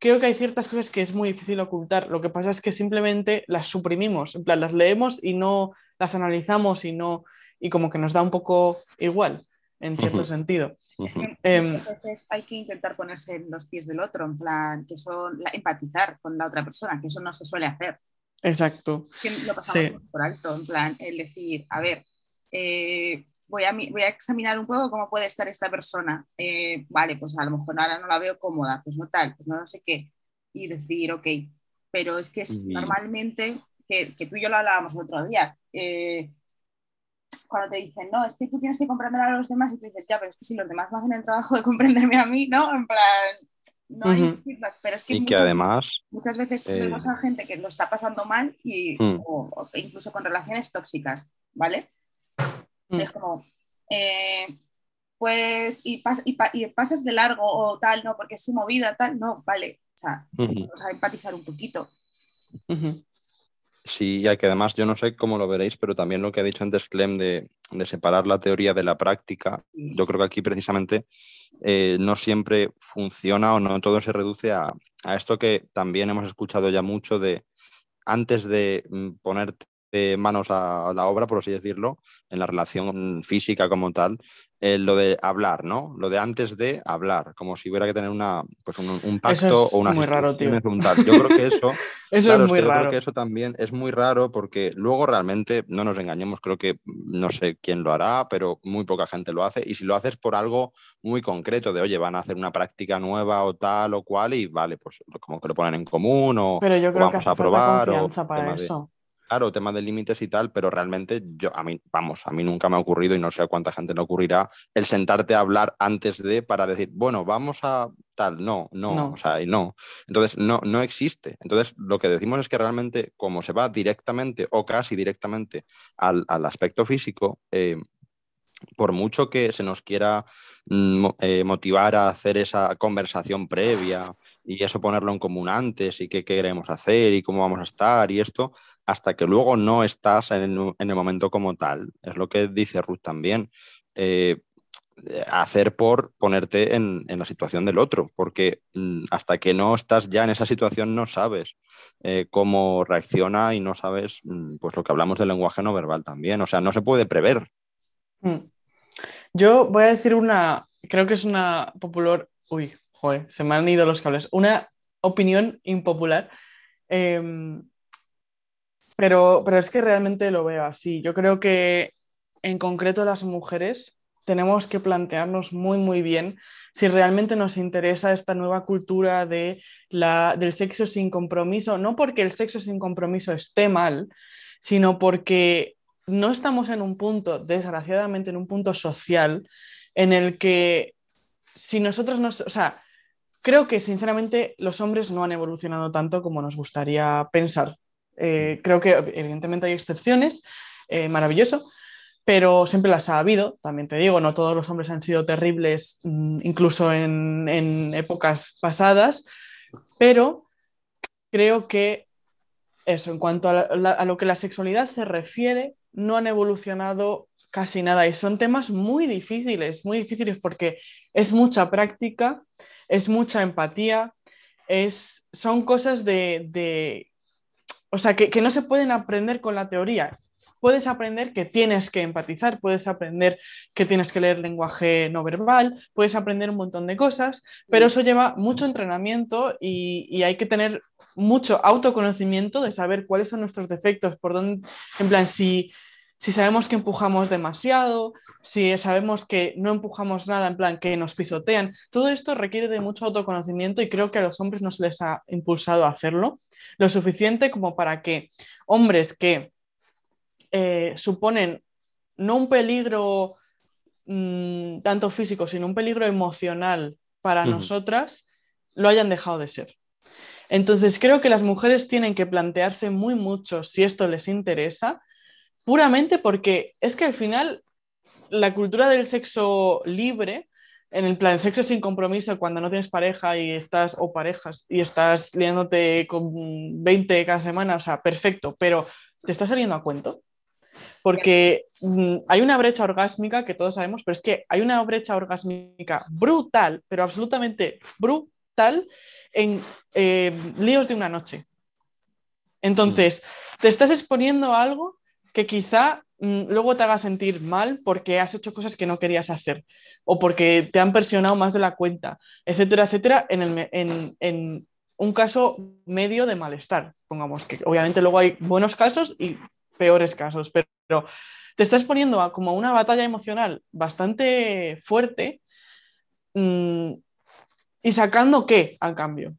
creo que hay ciertas cosas que es muy difícil ocultar. Lo que pasa es que simplemente las suprimimos, en plan, las leemos y no las analizamos y no, y como que nos da un poco igual, en cierto sentido. Es que em, veces hay que intentar ponerse en los pies del otro, en plan, que son empatizar con la otra persona, que eso no se suele hacer. Exacto. Que lo pasamos por alto, en plan, el decir, a ver, eh, voy a, voy a examinar un poco cómo puede estar esta persona. Eh, vale, pues a lo mejor ahora no la veo cómoda, pues no tal, pues no, sé qué. Y decir, ok, pero es que es normalmente, que, que, tú y yo lo hablábamos el otro día, eh, cuando te dicen, no, es que tú tienes que comprender a los demás y tú dices, ya, pero es que si los demás no hacen el trabajo de comprenderme a mí, ¿no? En plan, no hay feedback, pero es que, y que además muchas veces vemos a gente que lo está pasando mal y, mm. o, incluso con relaciones tóxicas, ¿vale? Mm. Es como, eh, pues, y, y, pasas de largo o tal, no, porque es su movida, tal, no, vale. O sea, vamos a empatizar un poquito. Sí, y que además yo no sé cómo lo veréis, pero también lo que ha dicho antes Clem de, separar la teoría de la práctica, yo creo que aquí precisamente eh, no siempre funciona o no todo se reduce a, a, esto que también hemos escuchado ya mucho de antes de mm, manos a la obra, por así decirlo, en la relación física como tal, eh, lo de hablar, ¿no? Lo de antes de hablar, como si hubiera que tener una, pues un, pacto o una... muy raro, tío. Yo creo que eso... eso es muy raro. Creo que eso también es muy raro porque luego realmente, no nos engañemos, creo que no sé quién lo hará, pero muy poca gente lo hace. Y si lo haces por algo muy concreto, de oye, van a hacer una práctica nueva o tal o cual, y vale, pues como que lo ponen en común o, pero yo creo vamos que a probar. Confianza para eso claro, tema de límites y tal, pero realmente yo, a mí, vamos, a mí nunca me ha ocurrido y no sé a cuánta gente le ocurrirá el sentarte a hablar antes de para decir, bueno, vamos a tal, no, no, o sea, no. Entonces, no, no existe. Entonces, lo que decimos es que realmente, como se va directamente o casi directamente al, aspecto físico, eh, por mucho que se nos quiera mm, eh, motivar a hacer esa conversación previa y eso ponerlo en común antes y qué queremos hacer y cómo vamos a estar y esto, hasta que luego no estás en el, momento como tal. Es lo que dice Ruth también. Eh, hacer por ponerte en, la situación del otro, porque mm, hasta que no estás ya en esa situación no sabes eh, cómo reacciona y no sabes mm, pues lo que hablamos del lenguaje no verbal también, o sea, no se puede prever. Mm. Yo voy a decir una, creo que es una popular, uy, joder, se me han ido los cables, una opinión impopular, em, pero, pero es que realmente lo veo así. Yo creo que en concreto las mujeres tenemos que plantearnos muy, muy bien si realmente nos interesa esta nueva cultura de la, del sexo sin compromiso, no porque el sexo sin compromiso esté mal, sino porque no estamos en un punto, desgraciadamente, en un punto social en el que si nosotros nos, o sea, creo que sinceramente los hombres no han evolucionado tanto como nos gustaría pensar. Eh, creo que evidentemente hay excepciones, eh, maravilloso, pero siempre las ha habido, también te digo, no todos los hombres han sido terribles, mm, incluso en, épocas pasadas, pero creo que eso, en cuanto a, lo que la sexualidad se refiere, no han evolucionado casi nada y son temas muy difíciles, muy difíciles porque es mucha práctica, es mucha empatía, es, son cosas de o sea, que, que, no se pueden aprender con la teoría. Puedes aprender que tienes que empatizar, puedes aprender que tienes que leer lenguaje no verbal, puedes aprender un montón de cosas, pero eso lleva mucho entrenamiento y, y hay que tener mucho autoconocimiento de saber cuáles son nuestros defectos, por dónde, en plan, si, si sabemos que empujamos demasiado, si sabemos que no empujamos nada, en plan, que nos pisotean, todo esto requiere de mucho autoconocimiento y creo que a los hombres no se les ha impulsado a hacerlo lo suficiente como para que hombres que eh, suponen no un peligro mmm, tanto físico, sino un peligro emocional para uh -huh. nosotras, lo hayan dejado de ser. Entonces, creo que las mujeres tienen que plantearse muy mucho si esto les interesa, puramente porque es que al final la cultura del sexo libre, en el plan sexo sin compromiso, cuando no tienes pareja y estás, o parejas, y estás liándote con 20 cada semana, o sea, perfecto, pero ¿te está saliendo a cuento? Porque mm, hay una brecha orgásmica que todos sabemos, pero es que hay una brecha orgásmica brutal, pero absolutamente brutal en eh, líos de una noche. Entonces, te estás exponiendo a algo que quizá mmm, luego te haga sentir mal porque has hecho cosas que no querías hacer o porque te han presionado más de la cuenta, etcétera, etcétera, en, el, en, en un caso medio de malestar. Pongamos que obviamente luego hay buenos casos y peores casos, pero, te estás poniendo a como una batalla emocional bastante fuerte mmm, y sacando qué al cambio.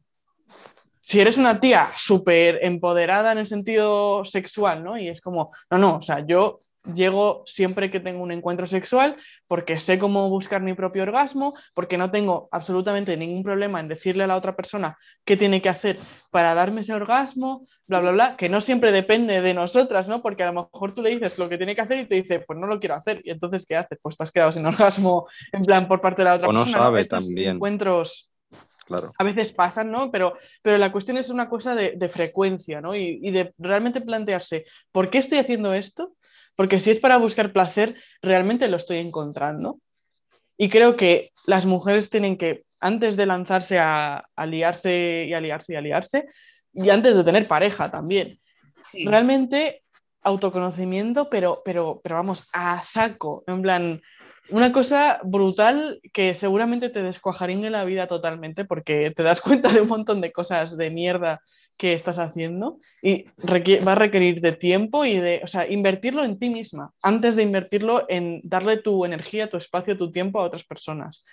Si eres una tía súper empoderada en el sentido sexual, ¿no? Y es como, no, no, o sea, yo llego siempre que tengo un encuentro sexual porque sé cómo buscar mi propio orgasmo, porque no tengo absolutamente ningún problema en decirle a la otra persona qué tiene que hacer para darme ese orgasmo, bla, bla, bla, que no siempre depende de nosotras, ¿no? Porque a lo mejor tú le dices lo que tiene que hacer y te dice, pues no lo quiero hacer. Y entonces, ¿qué haces? Pues te has quedado sin orgasmo en plan por parte de la otra o no persona. Sabe ¿no? Estos también. encuentros Claro. a veces pasan, ¿no? Pero, pero la cuestión es una cosa de, de frecuencia, ¿no? Y, y, de realmente plantearse, ¿por qué estoy haciendo esto? Porque si es para buscar placer, realmente lo estoy encontrando. Y creo que las mujeres tienen que, antes de lanzarse a, a liarse y a liarse y a liarse, y antes de tener pareja también, sí. realmente autoconocimiento, pero, pero, pero vamos, a saco, en plan, una cosa brutal que seguramente te descuajaringue la vida totalmente porque te das cuenta de un montón de cosas de mierda que estás haciendo y va a requerir de tiempo y de, o sea, invertirlo en ti misma antes de invertirlo en darle tu energía, tu espacio, tu tiempo a otras personas.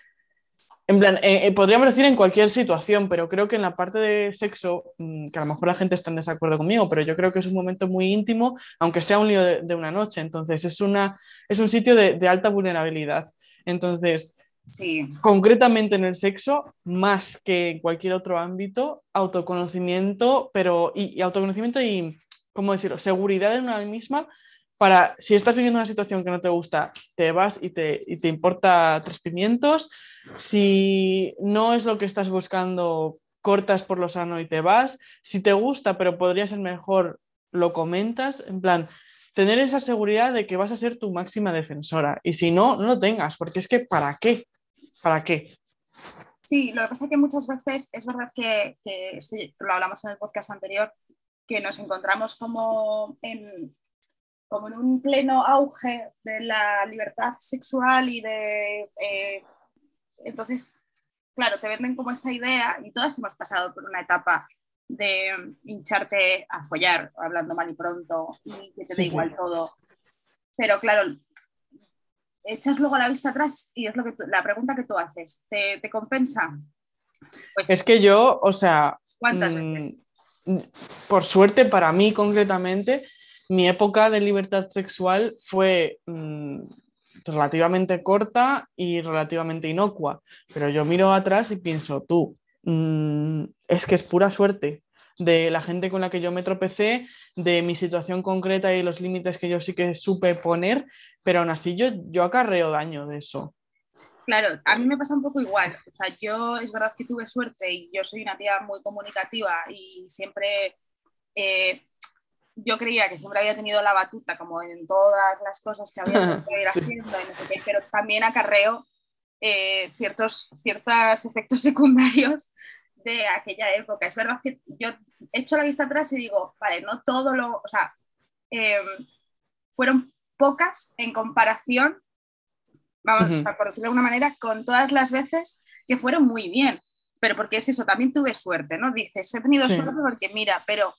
En plan, eh, eh, podríamos decir en cualquier situación, pero creo que en la parte de sexo, mmm, que a lo mejor la gente está en desacuerdo conmigo, pero yo creo que es un momento muy íntimo, aunque sea un lío de, de una noche. Entonces, es, una, es un sitio de, de alta vulnerabilidad. Entonces, sí. concretamente en el sexo, más que en cualquier otro ámbito, autoconocimiento, pero y, y autoconocimiento y, ¿cómo decirlo?, seguridad en una misma para, si estás viviendo una situación que no te gusta, te vas y te, y te importa tres pimientos. Si no es lo que estás buscando, cortas por lo sano y te vas. Si te gusta, pero podría ser mejor, lo comentas. En plan, tener esa seguridad de que vas a ser tu máxima defensora. Y si no, no lo tengas, porque es que ¿para qué? ¿Para qué? Sí, lo que pasa es que muchas veces es verdad que, lo hablamos en el podcast anterior, que nos encontramos como en, como en un pleno auge de la libertad sexual y de... Eh, entonces, claro, te venden como esa idea y todas hemos pasado por una etapa de hincharte a follar, hablando mal y pronto, y que te da igual todo. Pero claro, echas luego la vista atrás y es lo que la pregunta que tú haces, ¿te, compensa? Pues, es que yo, o sea... ¿Cuántas mm, veces? Por suerte para mí concretamente, mi época de libertad sexual fue mm, relativamente corta y relativamente inocua, pero yo miro atrás y pienso, tú, mm, es que es pura suerte de la gente con la que yo me tropecé, de mi situación concreta y los límites que yo sí que supe poner, pero aún así yo, yo acarreo daño de eso. Claro, a mí me pasa un poco igual. O sea, yo es verdad que tuve suerte y yo soy una tía muy comunicativa y siempre eh, yo creía que siempre había tenido la batuta como en todas las cosas que había que ir haciendo, pero también acarreo eh, ciertos, ciertos efectos secundarios de aquella época. Es verdad que yo echo la vista atrás y digo, vale, no todo lo, o sea, em, fueron pocas en comparación, vamos, a por decirlo de alguna manera, con todas las veces que fueron muy bien. Pero porque es eso, también tuve suerte, ¿no? Dices, he tenido suerte porque mira, pero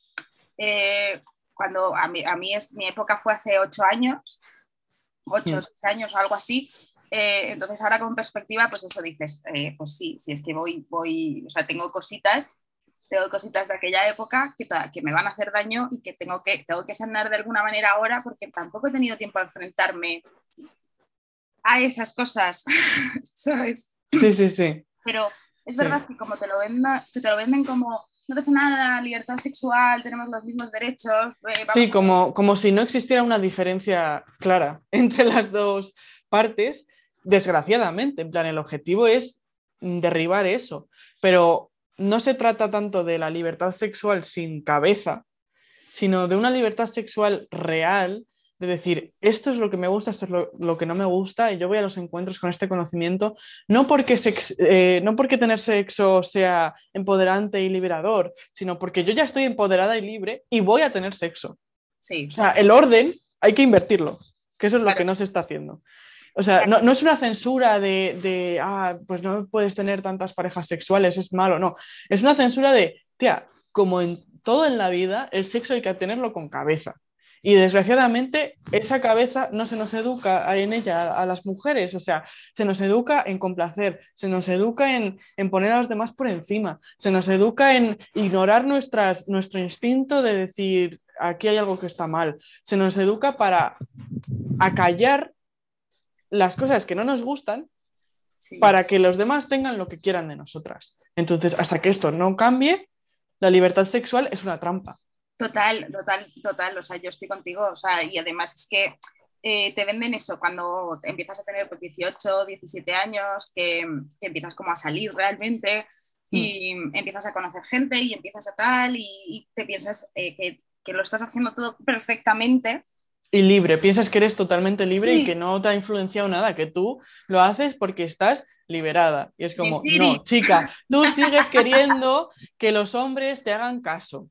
eh, cuando a mí, a mí es, mi época fue hace ocho años, ocho, mm. seis años o algo así, eh, entonces ahora con perspectiva, pues eso dices, eh, pues sí, si es que voy, voy, o sea, tengo cositas, tengo cositas de aquella época que, que me van a hacer daño y que tengo, que tengo que sanar de alguna manera ahora porque tampoco he tenido tiempo a enfrentarme a esas cosas, ¿sabes? Sí, sí, sí. Pero es verdad que como te lo, venden, te lo venden como no pasa nada, libertad sexual, tenemos los mismos derechos. Eh, sí, como, como si no existiera una diferencia clara entre las dos partes desgraciadamente, en plan, el objetivo es derribar eso, pero no se trata tanto de la libertad sexual sin cabeza, sino de una libertad sexual real, de decir, esto es lo que me gusta, esto es lo, que no me gusta, y yo voy a los encuentros con este conocimiento, no porque, eh, no porque tener sexo sea empoderante y liberador, sino porque yo ya estoy empoderada y libre y voy a tener sexo. Sí. O sea, el orden hay que invertirlo, que eso es lo que no se está haciendo. O sea, no, es una censura de, ah, pues no puedes tener tantas parejas sexuales, es malo, no. Es una censura de, tía, como en todo en la vida, el sexo hay que tenerlo con cabeza. Y desgraciadamente esa cabeza no se nos educa en ella a, las mujeres, o sea, se nos educa en complacer, se nos educa en, poner a los demás por encima, se nos educa en ignorar nuestras, nuestro instinto de decir, aquí hay algo que está mal, se nos educa para acallar las cosas que no nos gustan para que los demás tengan lo que quieran de nosotras. Entonces, hasta que esto no cambie, la libertad sexual es una trampa. Total, total, total. O sea, yo estoy contigo. O sea, y además es que eh, te venden eso cuando empiezas a tener 18, 17 años, que, empiezas como a salir realmente mm. y empiezas a conocer gente y empiezas a tal y, te piensas eh, que, que, lo estás haciendo todo perfectamente y libre, piensas que eres totalmente libre y que no te ha influenciado nada, que tú lo haces porque estás liberada. Y es como, no, chica, tú sigues queriendo que los hombres te hagan caso.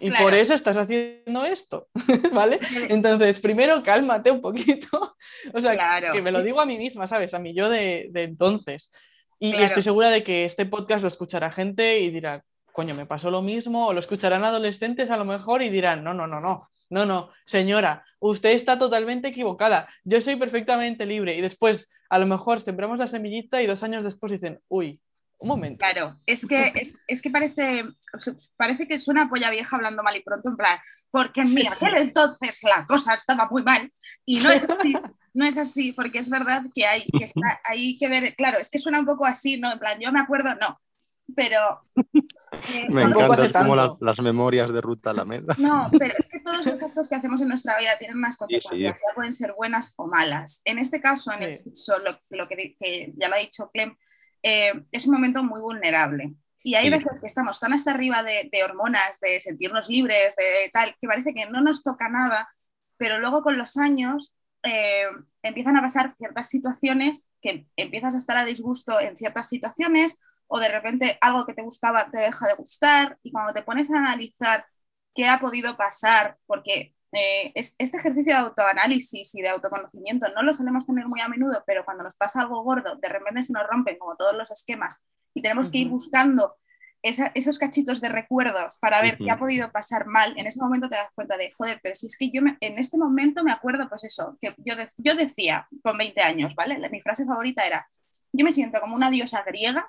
Y por eso estás haciendo esto, ¿vale? Entonces, primero cálmate un poquito. O sea, que me lo digo a mí misma, ¿sabes? A mí yo de, entonces. Y, y, estoy segura de que este podcast lo escuchará gente y dirá, coño, me pasó lo mismo, o lo escucharán adolescentes a lo mejor y dirán, no, no, no, no, no, no, señora, usted está totalmente equivocada, yo soy perfectamente libre. Y después, a lo mejor, sembramos la semillita y dos años después dicen, uy, un momento. Claro, es que, es, que parece, parece que es una polla vieja hablando mal y pronto, en plan, porque en mi aquel entonces la cosa estaba muy mal y no es así. No es así, porque es verdad que hay que, hay que ver, claro, es que suena un poco así, ¿no? En plan, yo me acuerdo, no, pero... Eh, Me encantan como las memorias de Ruta Alameda. No, pero es que todos los actos que hacemos en nuestra vida tienen unas consecuencias, ya pueden ser buenas o malas. En este caso, en el sexo, lo, que, ya lo ha dicho Clem, eh, es un momento muy vulnerable. Y hay veces que estamos tan hasta arriba de, hormonas, de sentirnos libres, de tal, que parece que no nos toca nada pero luego con los años eh, empiezan a pasar ciertas situaciones que empiezas a estar a disgusto en ciertas situaciones o de repente algo que te gustaba te deja de gustar y cuando te pones a analizar qué ha podido pasar, porque eh, este ejercicio de autoanálisis y de autoconocimiento no lo solemos tener muy a menudo, pero cuando nos pasa algo gordo, de repente se nos rompen como todos los esquemas y tenemos que ir buscando esos cachitos de recuerdos para ver qué ha podido pasar mal, en ese momento te das cuenta de, joder, pero si es que yo en este momento me acuerdo, pues eso, que yo, yo decía con 20 años, ¿vale? mi frase favorita era, yo me siento como una diosa griega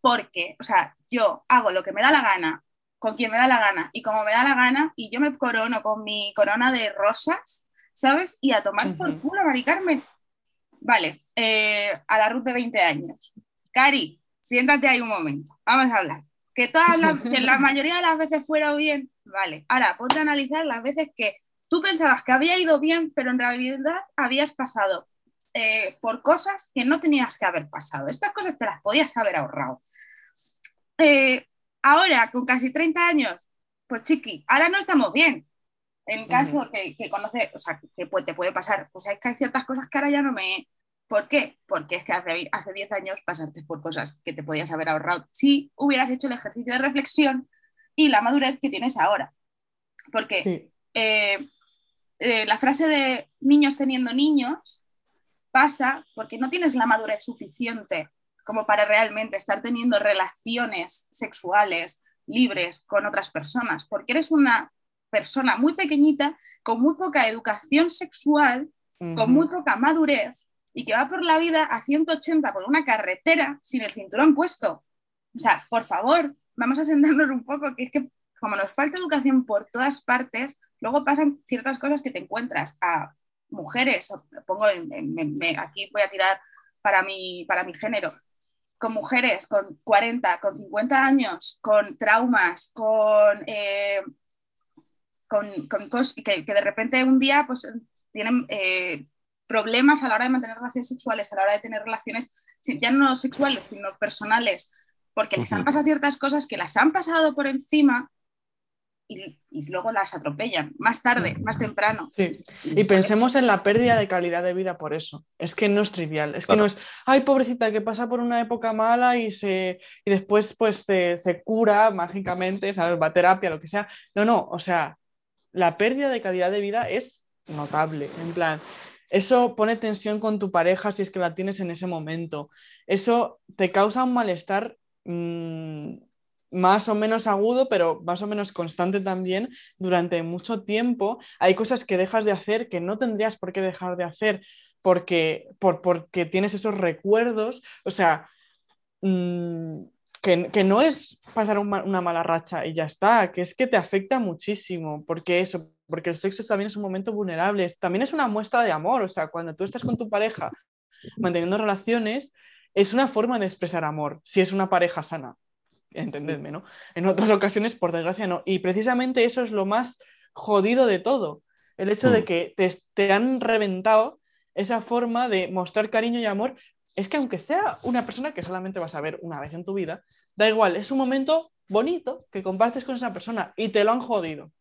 porque, o sea, yo hago lo que me da la gana, con quien me da la gana y como me da la gana, y yo me corono con mi corona de rosas, ¿sabes? Y a tomar por culo, Mari Carmen. Vale, eh, a la Ruth de 20 años. Cari, siéntate ahí un momento, vamos a hablar. Que, todas la, que la mayoría de las veces fuera bien, vale. Ahora, ponte a analizar las veces que tú pensabas que había ido bien, pero en realidad habías pasado eh, por cosas que no tenías que haber pasado. Estas cosas te las podías haber ahorrado. Eh, ahora, con casi 30 años, pues chiqui, ahora no estamos bien. En caso que, que conoce, o sea, que te puede pasar, pues es que hay ciertas cosas que ahora ya no me, ¿Por qué? Porque es que hace, hace 10 años pasaste por cosas que te podías haber ahorrado si hubieras hecho el ejercicio de reflexión y la madurez que tienes ahora. Porque eh, eh, la frase de niños teniendo niños pasa porque no tienes la madurez suficiente como para realmente estar teniendo relaciones sexuales libres con otras personas, porque eres una persona muy pequeñita, con muy poca educación sexual, con muy poca madurez, y que va por la vida a 180 por una carretera sin el cinturón puesto. O sea, por favor, vamos a sentarnos un poco, que es que como nos falta educación por todas partes, luego pasan ciertas cosas que te encuentras a mujeres, pongo aquí voy a tirar para mi, para mi género, con mujeres con 40, con 50 años, con traumas, con, eh, con, con cosas que, que, de repente un día pues tienen eh, problemas a la hora de mantener relaciones sexuales, a la hora de tener relaciones ya no sexuales, sino personales, porque les han pasado ciertas cosas que las han pasado por encima y, luego las atropellan, más tarde, más temprano. Y, pensemos en la pérdida de calidad de vida por eso. Es que no es trivial, es que no es, ay, pobrecita, que pasa por una época mala y, se, y después pues se, se cura mágicamente, ¿sabes? Va a terapia, lo que sea. No, no, o sea, la pérdida de calidad de vida es notable. En plan, eso pone tensión con tu pareja si es que la tienes en ese momento. Eso te causa un malestar mm, más o menos agudo, pero más o menos constante también durante mucho tiempo. Hay cosas que dejas de hacer que no tendrías por qué dejar de hacer porque, por, porque tienes esos recuerdos. O sea, mm, que, no es pasar una mala racha y ya está, que es que te afecta muchísimo, porque eso, porque el sexo también es un momento vulnerable, también es una muestra de amor, o sea, cuando tú estás con tu pareja manteniendo relaciones, es una forma de expresar amor, si es una pareja sana, entendedme, ¿no? En otras ocasiones, por desgracia, no. Y precisamente eso es lo más jodido de todo, el hecho de mm. que te, te han reventado esa forma de mostrar cariño y amor, es que aunque sea una persona que solamente vas a ver una vez en tu vida, da igual, es un momento bonito que compartes con esa persona y te lo han jodido.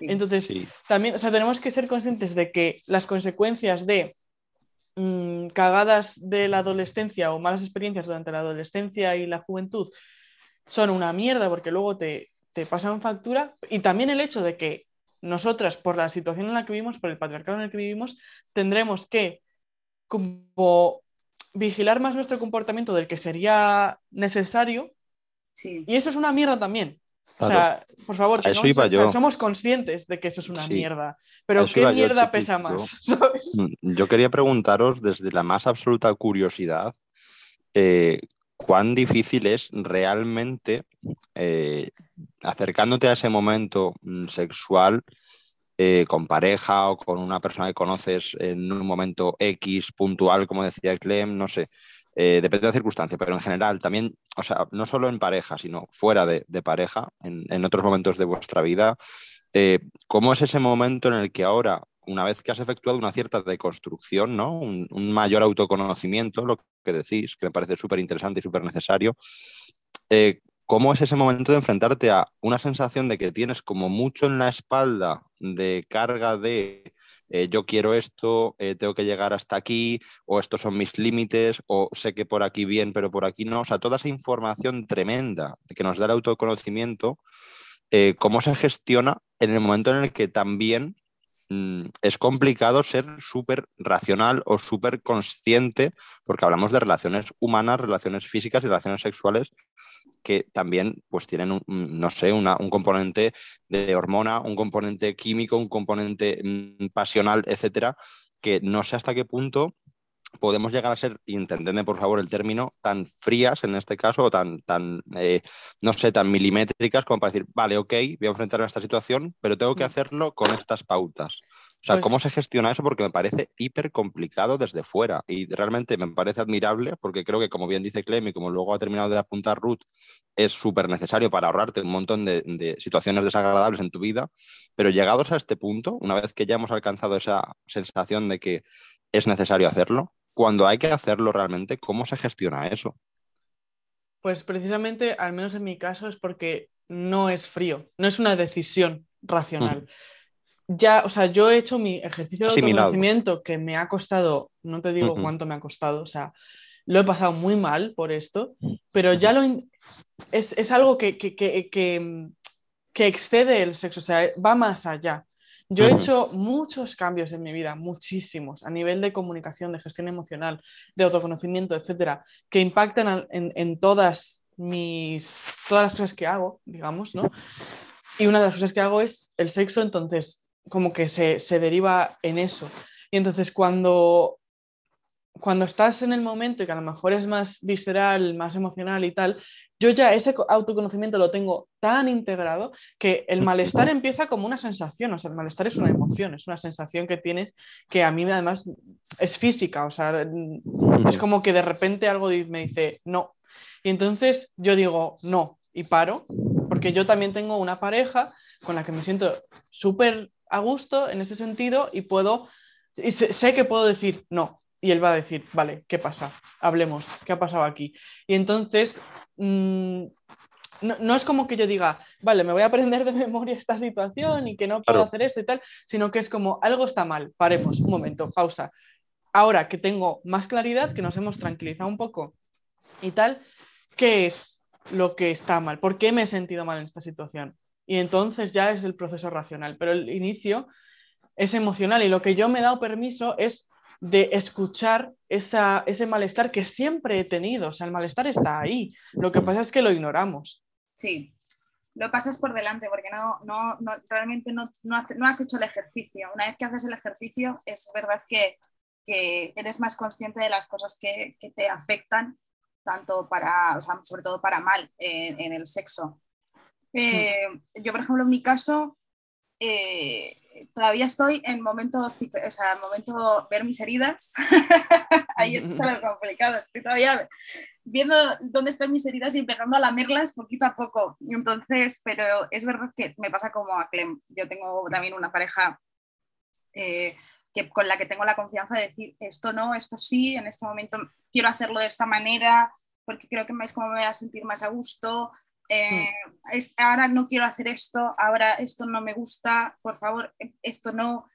Entonces, también, o sea, tenemos que ser conscientes de que las consecuencias de mm, cagadas de la adolescencia o malas experiencias durante la adolescencia y la juventud son una mierda porque luego te, te pasan factura y también el hecho de que nosotras, por la situación en la que vivimos, por el patriarcado en el que vivimos, tendremos que como vigilar más nuestro comportamiento del que sería necesario. Y eso es una mierda también. O sea, por favor, somos conscientes de que eso es una mierda, pero ¿qué mierda pesa más? Yo quería preguntaros desde la más absoluta curiosidad, eh, ¿cuán difícil es realmente, eh, acercándote a ese momento mm, sexual, eh, con pareja o con una persona que conoces en un momento X puntual, como decía Clem, no sé, eh, depende de la circunstancia, pero en general también, o sea, no solo en pareja, sino fuera de, pareja, en, otros momentos de vuestra vida, ¿cómo es ese momento en el que ahora, una vez que has efectuado una cierta deconstrucción, ¿no? un, mayor autoconocimiento, lo que decís, que me parece súper interesante y súper necesario, ¿cómo es ese momento de enfrentarte a una sensación de que tienes como mucho en la espalda de carga de eh, yo quiero esto, eh, tengo que llegar hasta aquí, o estos son mis límites, o sé que por aquí bien, pero por aquí no. O sea, toda esa información tremenda que nos da el autoconocimiento, eh, ¿cómo se gestiona en el momento en el que también es complicado ser súper racional o súper consciente, porque hablamos de relaciones humanas, relaciones físicas y relaciones sexuales que también pues tienen, un, no sé, un componente de hormona, un componente químico, un componente mm, pasional, etcétera, que no sé hasta qué punto podemos llegar a ser, y entendedme por favor el término, tan frías en este caso, o tan, tan eh, no sé, tan milimétricas como para decir, vale, ok, voy a enfrentarme a esta situación, pero tengo que mm. hacerlo con estas pautas. O sea, ¿cómo pues se gestiona eso? Porque me parece hiper complicado desde fuera y realmente me parece admirable porque creo que, como bien dice Clem y como luego ha terminado de apuntar Ruth, es súper necesario para ahorrarte un montón de, situaciones desagradables en tu vida. Pero llegados a este punto, una vez que ya hemos alcanzado esa sensación de que es necesario hacerlo, cuando hay que hacerlo realmente, ¿cómo se gestiona eso? Pues precisamente, al menos en mi caso, es porque no es frío, no es una decisión racional. Ya, o sea, yo he hecho mi ejercicio de autoconocimiento que me ha costado, no te digo cuánto me ha costado, o sea, lo he pasado muy mal por esto, pero ya lo es, es, algo que, que, que, que, excede el sexo, o sea, va más allá. Yo he hecho muchos cambios en mi vida, muchísimos, a nivel de comunicación, de gestión emocional, de autoconocimiento, etcétera, que impactan en, en todas mis, todas las cosas que hago, digamos, ¿no? Y una de las cosas que hago es el sexo, entonces como que se, deriva en eso. Y entonces cuando, cuando estás en el momento y que a lo mejor es más visceral, más emocional y tal, yo ya ese autoconocimiento lo tengo tan integrado que el malestar empieza como una sensación, o sea, el malestar es una emoción, es una sensación que tienes que a mí además es física, o sea, es como que de repente algo me dice no. Y entonces yo digo no y paro, porque yo también tengo una pareja con la que me siento súper a gusto en ese sentido y puedo, y sé, que puedo decir no. Y él va a decir, vale, ¿qué pasa? Hablemos, ¿qué ha pasado aquí? Y entonces, mm, no, es como que yo diga, vale, me voy a aprender de memoria esta situación y que no puedo hacer esto y tal, sino que es como algo está mal, paremos, un momento, pausa. Ahora que tengo más claridad, que nos hemos tranquilizado un poco y tal, ¿qué es lo que está mal? ¿Por qué me he sentido mal en esta situación? y entonces ya es el proceso racional, pero el inicio es emocional y lo que yo me he dado permiso es de escuchar esa, ese malestar que siempre he tenido, o sea, el malestar está ahí, lo que pasa es que lo ignoramos. Sí, lo pasas por delante porque no, no, no realmente no, no, has hecho el ejercicio. Una vez que haces el ejercicio, es verdad que, que eres más consciente de las cosas que, que te afectan, tanto para, o sea, sobre todo para mal en, en el sexo. Eh, yo, por ejemplo, en mi caso, eh, todavía estoy en momento, o sea, momento ver mis heridas. Ahí está lo complicado. Estoy todavía viendo dónde están mis heridas y empezando a lamerlas poquito a poco. Entonces, pero es verdad que me pasa como a Clem. Yo tengo también una pareja eh, que, con la que tengo la confianza de decir esto no, esto sí, en este momento quiero hacerlo de esta manera porque creo que es como me voy a sentir más a gusto, eh, ahora no quiero hacer esto, ahora esto no me gusta, por favor, esto no,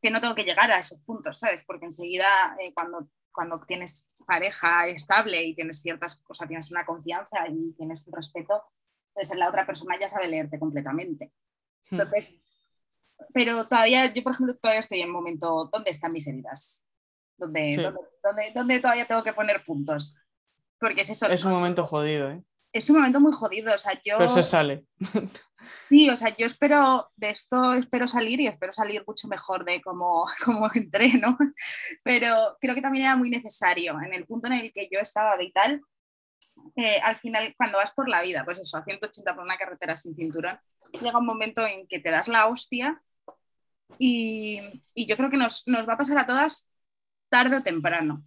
que no tengo que llegar a esos puntos, ¿sabes? Porque enseguida eh, cuando, cuando tienes pareja estable y tienes ciertas cosas, tienes una confianza y tienes un respeto, entonces la otra persona ya sabe leerte completamente. Hmm. Entonces, pero todavía, yo por ejemplo, todavía estoy en un momento, ¿dónde están mis heridas? ¿Dónde, ¿dónde, todavía tengo que poner puntos? Porque es eso. Es un momento jodido, ¿eh? Es un momento muy jodido. O sea, yo. Pero se sale. Sí, o sea, yo espero de esto, espero salir y espero salir mucho mejor de cómo, cómo entré, ¿no? Pero creo que también era muy necesario en el punto en el que yo estaba vital. al final, cuando vas por la vida, pues eso, a 180 por una carretera sin cinturón, llega un momento en que te das la hostia y, y yo creo que nos, nos va a pasar a todas tarde o temprano.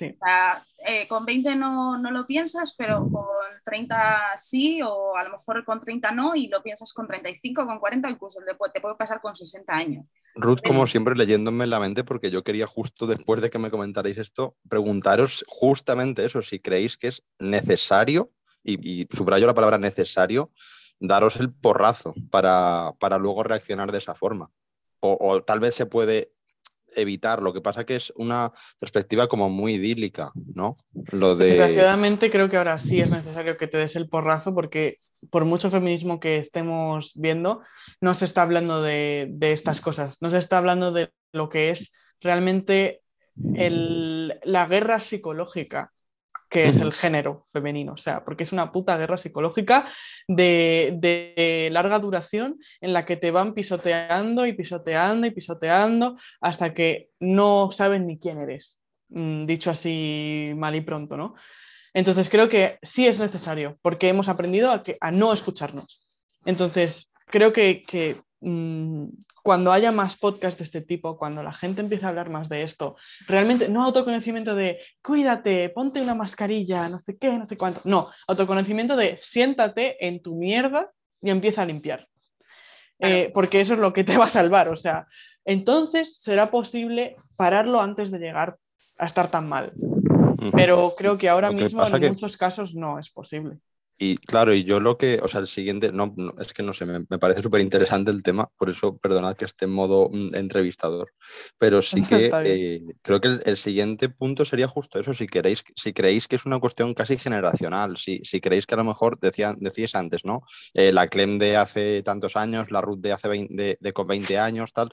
Eh, con 20 no, no, lo piensas, pero con 30 sí, o a lo mejor con 30 no, y lo piensas con 35, con 40, incluso te puede pasar con 60 años. Ruth, como siempre, leyéndome en la mente, porque yo quería justo después de que me comentarais esto, preguntaros justamente eso, si creéis que es necesario y, subrayo la palabra necesario, daros el porrazo para, para luego reaccionar de esa forma. O, o, tal vez se puede evitar, lo que pasa que es una perspectiva como muy idílica, ¿no? Lo de... Desgraciadamente creo que ahora sí es necesario que te des el porrazo porque por mucho feminismo que estemos viendo, no se está hablando de, estas cosas, no se está hablando de lo que es realmente la guerra psicológica que es el género femenino, o sea, porque es una puta guerra psicológica de, larga duración en la que te van pisoteando y pisoteando y pisoteando hasta que no saben ni quién eres, mm, dicho así mal y pronto, ¿no? Entonces creo que sí es necesario, porque hemos aprendido a, que, a no escucharnos. Entonces creo que, que Mm, cuando haya más podcasts de este tipo, cuando la gente empiece a hablar más de esto, realmente no autoconocimiento de cuídate, ponte una mascarilla, no sé qué, no sé cuánto, no, autoconocimiento de siéntate en tu mierda y empieza a limpiar. Eh, porque eso es lo que te va a salvar, o sea, entonces será posible pararlo antes de llegar a estar tan mal. Pero creo que ahora mismo en muchos casos no es posible. Y claro, y yo lo que, o sea, el siguiente, no, es que no sé, me, parece súper interesante el tema, por eso perdonad que esté en modo mm, entrevistador, pero sí que eh, creo que el, siguiente punto sería justo eso, si queréis, si creéis que es una cuestión casi generacional, si, si creéis que a lo mejor, decían, decíais antes, ¿no? Eh, la Clem de hace tantos años, la Ruth de hace 20, de, con 20 años, tal,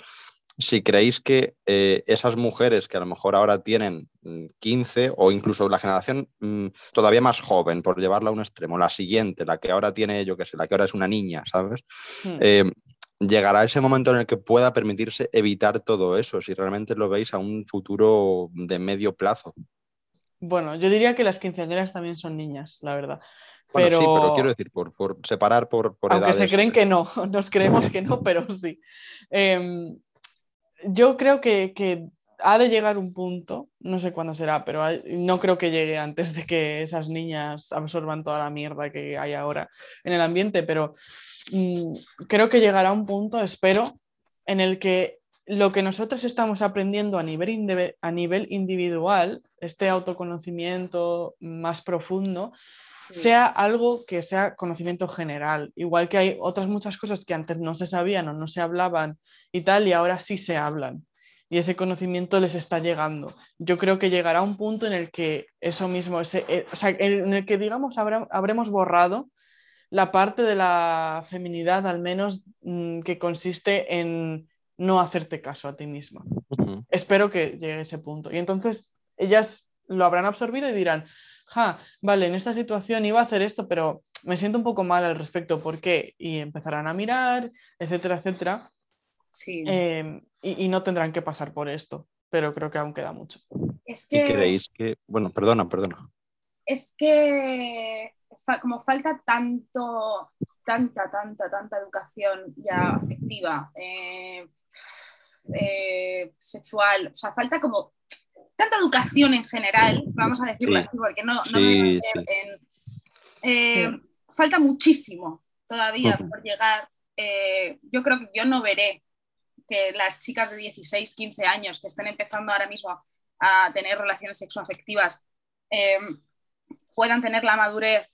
si creéis que eh, esas mujeres que a lo mejor ahora tienen 15 mm, o incluso la generación mm, todavía más joven, por llevarla a un extremo, la siguiente, la que ahora tiene, yo qué sé, la que ahora es una niña, ¿sabes? Hmm. Eh, llegará ese momento en el que pueda permitirse evitar todo eso, si realmente lo veis a un futuro de medio plazo. Bueno, yo diría que las quinceañeras también son niñas, la verdad. Bueno, pero... sí, pero quiero decir, por, separar por, por Aunque se creen que no, nos creemos que no, pero sí. Em, yo creo que, ha de llegar un punto, no sé cuándo será, pero no creo que llegue antes de que esas niñas absorban toda la mierda que hay ahora en el ambiente, pero mm, creo que llegará un punto, espero, en el que lo que nosotros estamos aprendiendo a nivel, a nivel individual, este autoconocimiento más profundo, sea algo que sea conocimiento general, igual que hay otras muchas cosas que antes no se sabían o no se hablaban y tal, y ahora sí se hablan. Y ese conocimiento les está llegando. Yo creo que llegará un punto en el que eso mismo, ese, eh, o sea, en el que digamos habremos borrado la parte de la feminidad, al menos mm, que consiste en no hacerte caso a ti misma. Espero que llegue ese punto. Y entonces ellas lo habrán absorbido y dirán, vale, en esta situación iba a hacer esto, pero me siento un poco mal al respecto, ¿por qué? Y empezarán a mirar, etcétera, etcétera. Sí. Em, y, no tendrán que pasar por esto, pero creo que aún queda mucho. Es que... ¿Y creéis que, bueno, perdona, perdona. Es que como falta tanto, tanta, tanta, tanta educación ya afectiva, eh, eh, sexual, o sea, falta como tanta educación en general, vamos a decirlo así, porque no, eh, falta muchísimo todavía por llegar. Eh, yo creo que yo no veré que las chicas de 16, 15 años que estén empezando ahora mismo a tener relaciones sexoafectivas eh, puedan tener la madurez,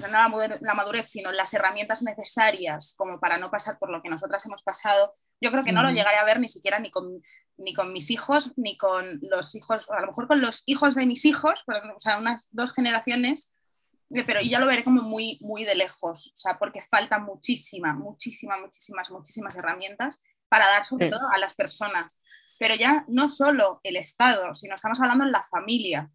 no la madurez, sino las herramientas necesarias como para no pasar por lo que nosotras hemos pasado yo creo que no lo llegaré a ver ni siquiera ni con, ni con mis hijos, ni con los hijos, a lo mejor con los hijos de mis hijos, o sea, unas dos generaciones, eh, pero ya lo veré como muy, muy de lejos, o sea, porque faltan muchísimas, muchísimas, muchísimas, muchísimas herramientas para dar sobre todo a las personas. Pero ya no solo el Estado, sino estamos hablando en la familia.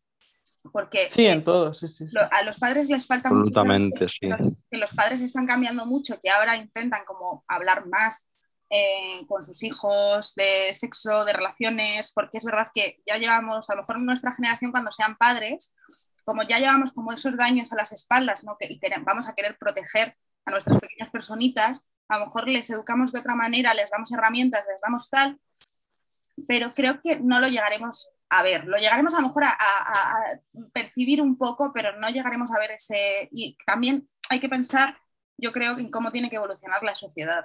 Porque sí, en todo, sí, sí, a los padres les falta Absolutamente, mucho. que los padres están cambiando mucho, que ahora intentan como hablar más eh, con sus hijos, de sexo, de relaciones, porque es verdad que ya llevamos, a lo mejor en nuestra generación cuando sean padres, como ya llevamos como esos daños a las espaldas, ¿no? que, y vamos a querer proteger a nuestras pequeñas personitas, a lo mejor les educamos de otra manera, les damos herramientas, les damos tal, pero creo que no lo llegaremos a ver, lo llegaremos a lo mejor a, a percibir un poco, pero no llegaremos a ver ese... Y también hay que pensar, yo creo, en cómo tiene que evolucionar la sociedad.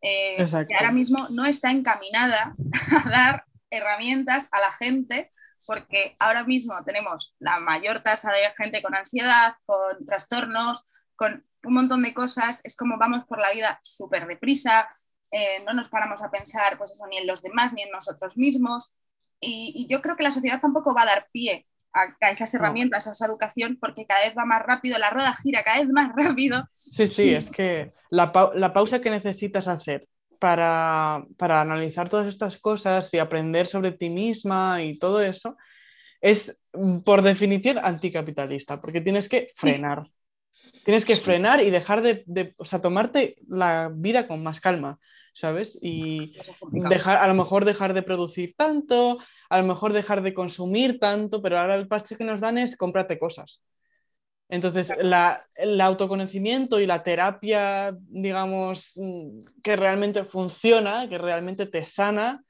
Eh, que ahora mismo no está encaminada a dar herramientas a la gente porque ahora mismo tenemos la mayor tasa de gente con ansiedad, con trastornos, con un montón de cosas, es como vamos por la vida súper deprisa, eh, no nos paramos a pensar pues eso, ni en los demás ni en nosotros mismos. Y, yo creo que la sociedad tampoco va a dar pie a, esas herramientas, a esa educación, porque cada vez va más rápido, la rueda gira cada vez más rápido. Sí, sí, es que la, la pausa que necesitas hacer para, para, analizar todas estas cosas y aprender sobre ti misma y todo eso, es por definición anticapitalista, porque tienes que frenar. Tienes que frenar y dejar de, de, o sea, tomarte la vida con más calma, ¿sabes? Y dejar, a lo mejor dejar de producir tanto, a lo mejor dejar de consumir tanto, pero ahora el parche que nos dan es cómprate cosas. Entonces, la, el autoconocimiento y la terapia, digamos, que realmente funciona, que realmente te sana,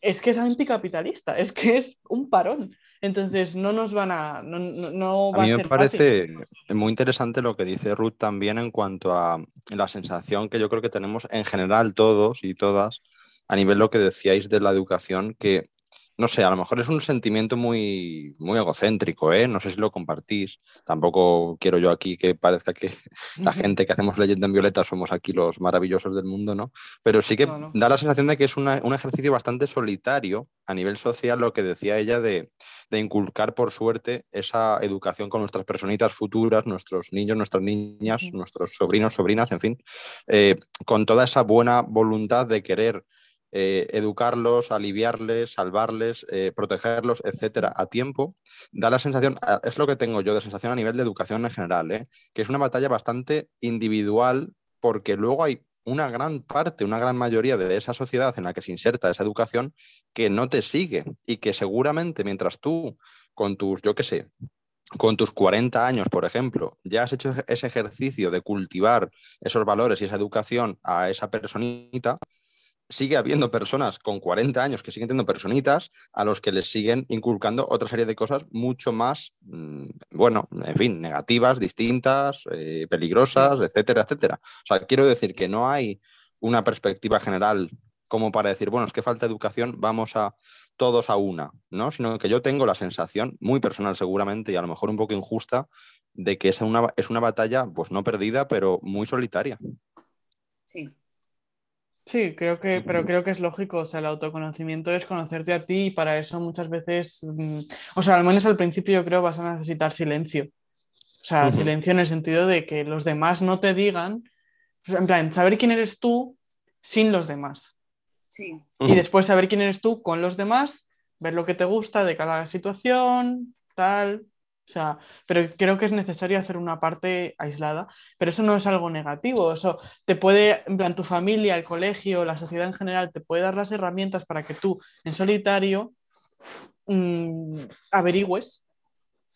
es que es anticapitalista, es que es un parón. Entonces no nos van a. No, no, va a, mí me parece muy interesante lo que dice Ruth también en cuanto a la sensación que yo creo que tenemos en general todos y todas, a nivel lo que decíais de la educación, que no sé, a lo mejor es un sentimiento muy, muy egocéntrico, ¿eh? No sé si lo compartís. Tampoco quiero yo aquí que parezca que la gente que hacemos leyenda en violeta somos aquí los maravillosos del mundo, ¿no? Pero sí que da la sensación de que es un ejercicio bastante solitario a nivel social, lo que decía ella de, inculcar por suerte esa educación con nuestras personitas futuras, nuestros niños, nuestras niñas, nuestros sobrinos, sobrinas, en fin, eh, con toda esa buena voluntad de querer eh, educarlos, aliviarles, salvarles, eh, protegerlos, etcétera, a tiempo, da la sensación, es lo que tengo yo de sensación a nivel de educación en general, ¿eh? que es una batalla bastante individual porque luego hay una gran parte, una gran mayoría de esa sociedad en la que se inserta esa educación que no te sigue y que seguramente mientras tú con tus, yo qué sé, con tus 40 años, por ejemplo, ya has hecho ese ejercicio de cultivar esos valores y esa educación a esa personita, sigue habiendo personas con 40 años que siguen teniendo personitas a los que les siguen inculcando otra serie de cosas mucho más, mm, bueno, en fin, negativas, distintas, eh, peligrosas, etcétera, etcétera. O sea, quiero decir que no hay una perspectiva general como para decir, bueno, es que falta educación, vamos a todos a una, ¿no? Sino que yo tengo la sensación, muy personal seguramente y a lo mejor un poco injusta, de que es una, es una batalla, pues no perdida, pero muy solitaria. Sí, Sí, creo que, pero creo que es lógico, o sea, el autoconocimiento es conocerte a ti y para eso muchas veces, mm, o sea, al menos al principio yo creo vas a necesitar silencio. O sea, silencio en el sentido de que los demás no te digan, en plan, saber quién eres tú sin los demás. Sí. Y después saber quién eres tú con los demás, ver lo que te gusta de cada situación, tal, o sea, pero creo que es necesario hacer una parte aislada, pero eso no es algo negativo, eso te puede, en plan, tu familia, el colegio, la sociedad en general, te puede dar las herramientas para que tú en solitario mmm, averigües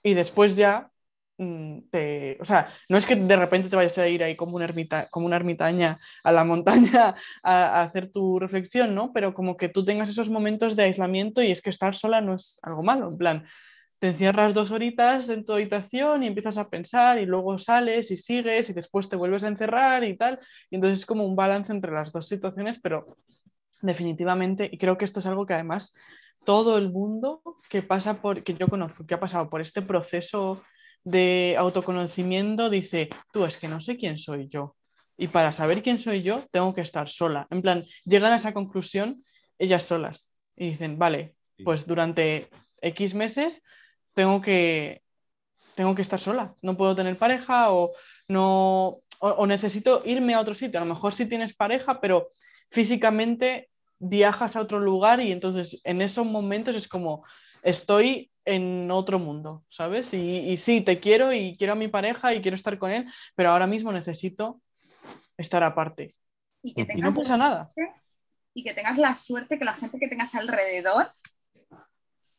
y después ya mm, te, o sea, no es que de repente te vayas a ir ahí como una, ermita, como una ermitaña a la montaña a, a, hacer tu reflexión, ¿no? Pero como que tú tengas esos momentos de aislamiento y es que estar sola no es algo malo, en plan, te encierras dos horitas en tu habitación y empiezas a pensar y luego sales y sigues y después te vuelves a encerrar y tal. Y entonces es como un balance entre las dos situaciones, pero definitivamente, y creo que esto es algo que además todo el mundo que pasa por, que yo conozco, que ha pasado por este proceso de autoconocimiento, dice, tú es que no sé quién soy yo. Y para saber quién soy yo, tengo que estar sola. En plan, llegan a esa conclusión ellas solas y dicen, vale, pues durante X meses tengo que, tengo que estar sola, no puedo tener pareja o, no, o, necesito irme a otro sitio. A lo mejor sí tienes pareja, pero físicamente viajas a otro lugar y entonces en esos momentos es como estoy en otro mundo, ¿sabes? Y, y, sí, te quiero y quiero a mi pareja y quiero estar con él, pero ahora mismo necesito estar aparte. Y, que no pasa nada. Y que tengas la suerte que la gente que tengas alrededor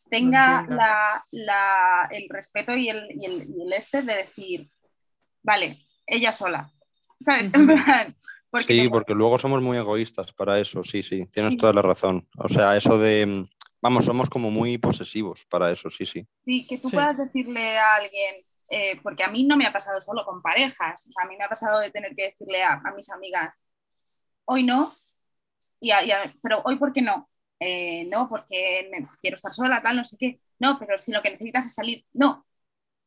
tenga el respeto y el, este de decir, vale, ella sola, ¿sabes? sí, porque luego somos muy egoístas para eso, sí, sí, tienes toda la razón. O sea, eso de, vamos, somos como muy posesivos para eso, sí, sí. Sí, que tú puedas decirle a alguien, eh, porque a mí no me ha pasado solo con parejas, o sea, a mí me ha pasado de tener que decirle a, mis amigas, hoy no, y pero hoy ¿por qué no? Eh, no, porque quiero estar sola, tal, no sé qué. no, pero si lo que necesitas es salir, no,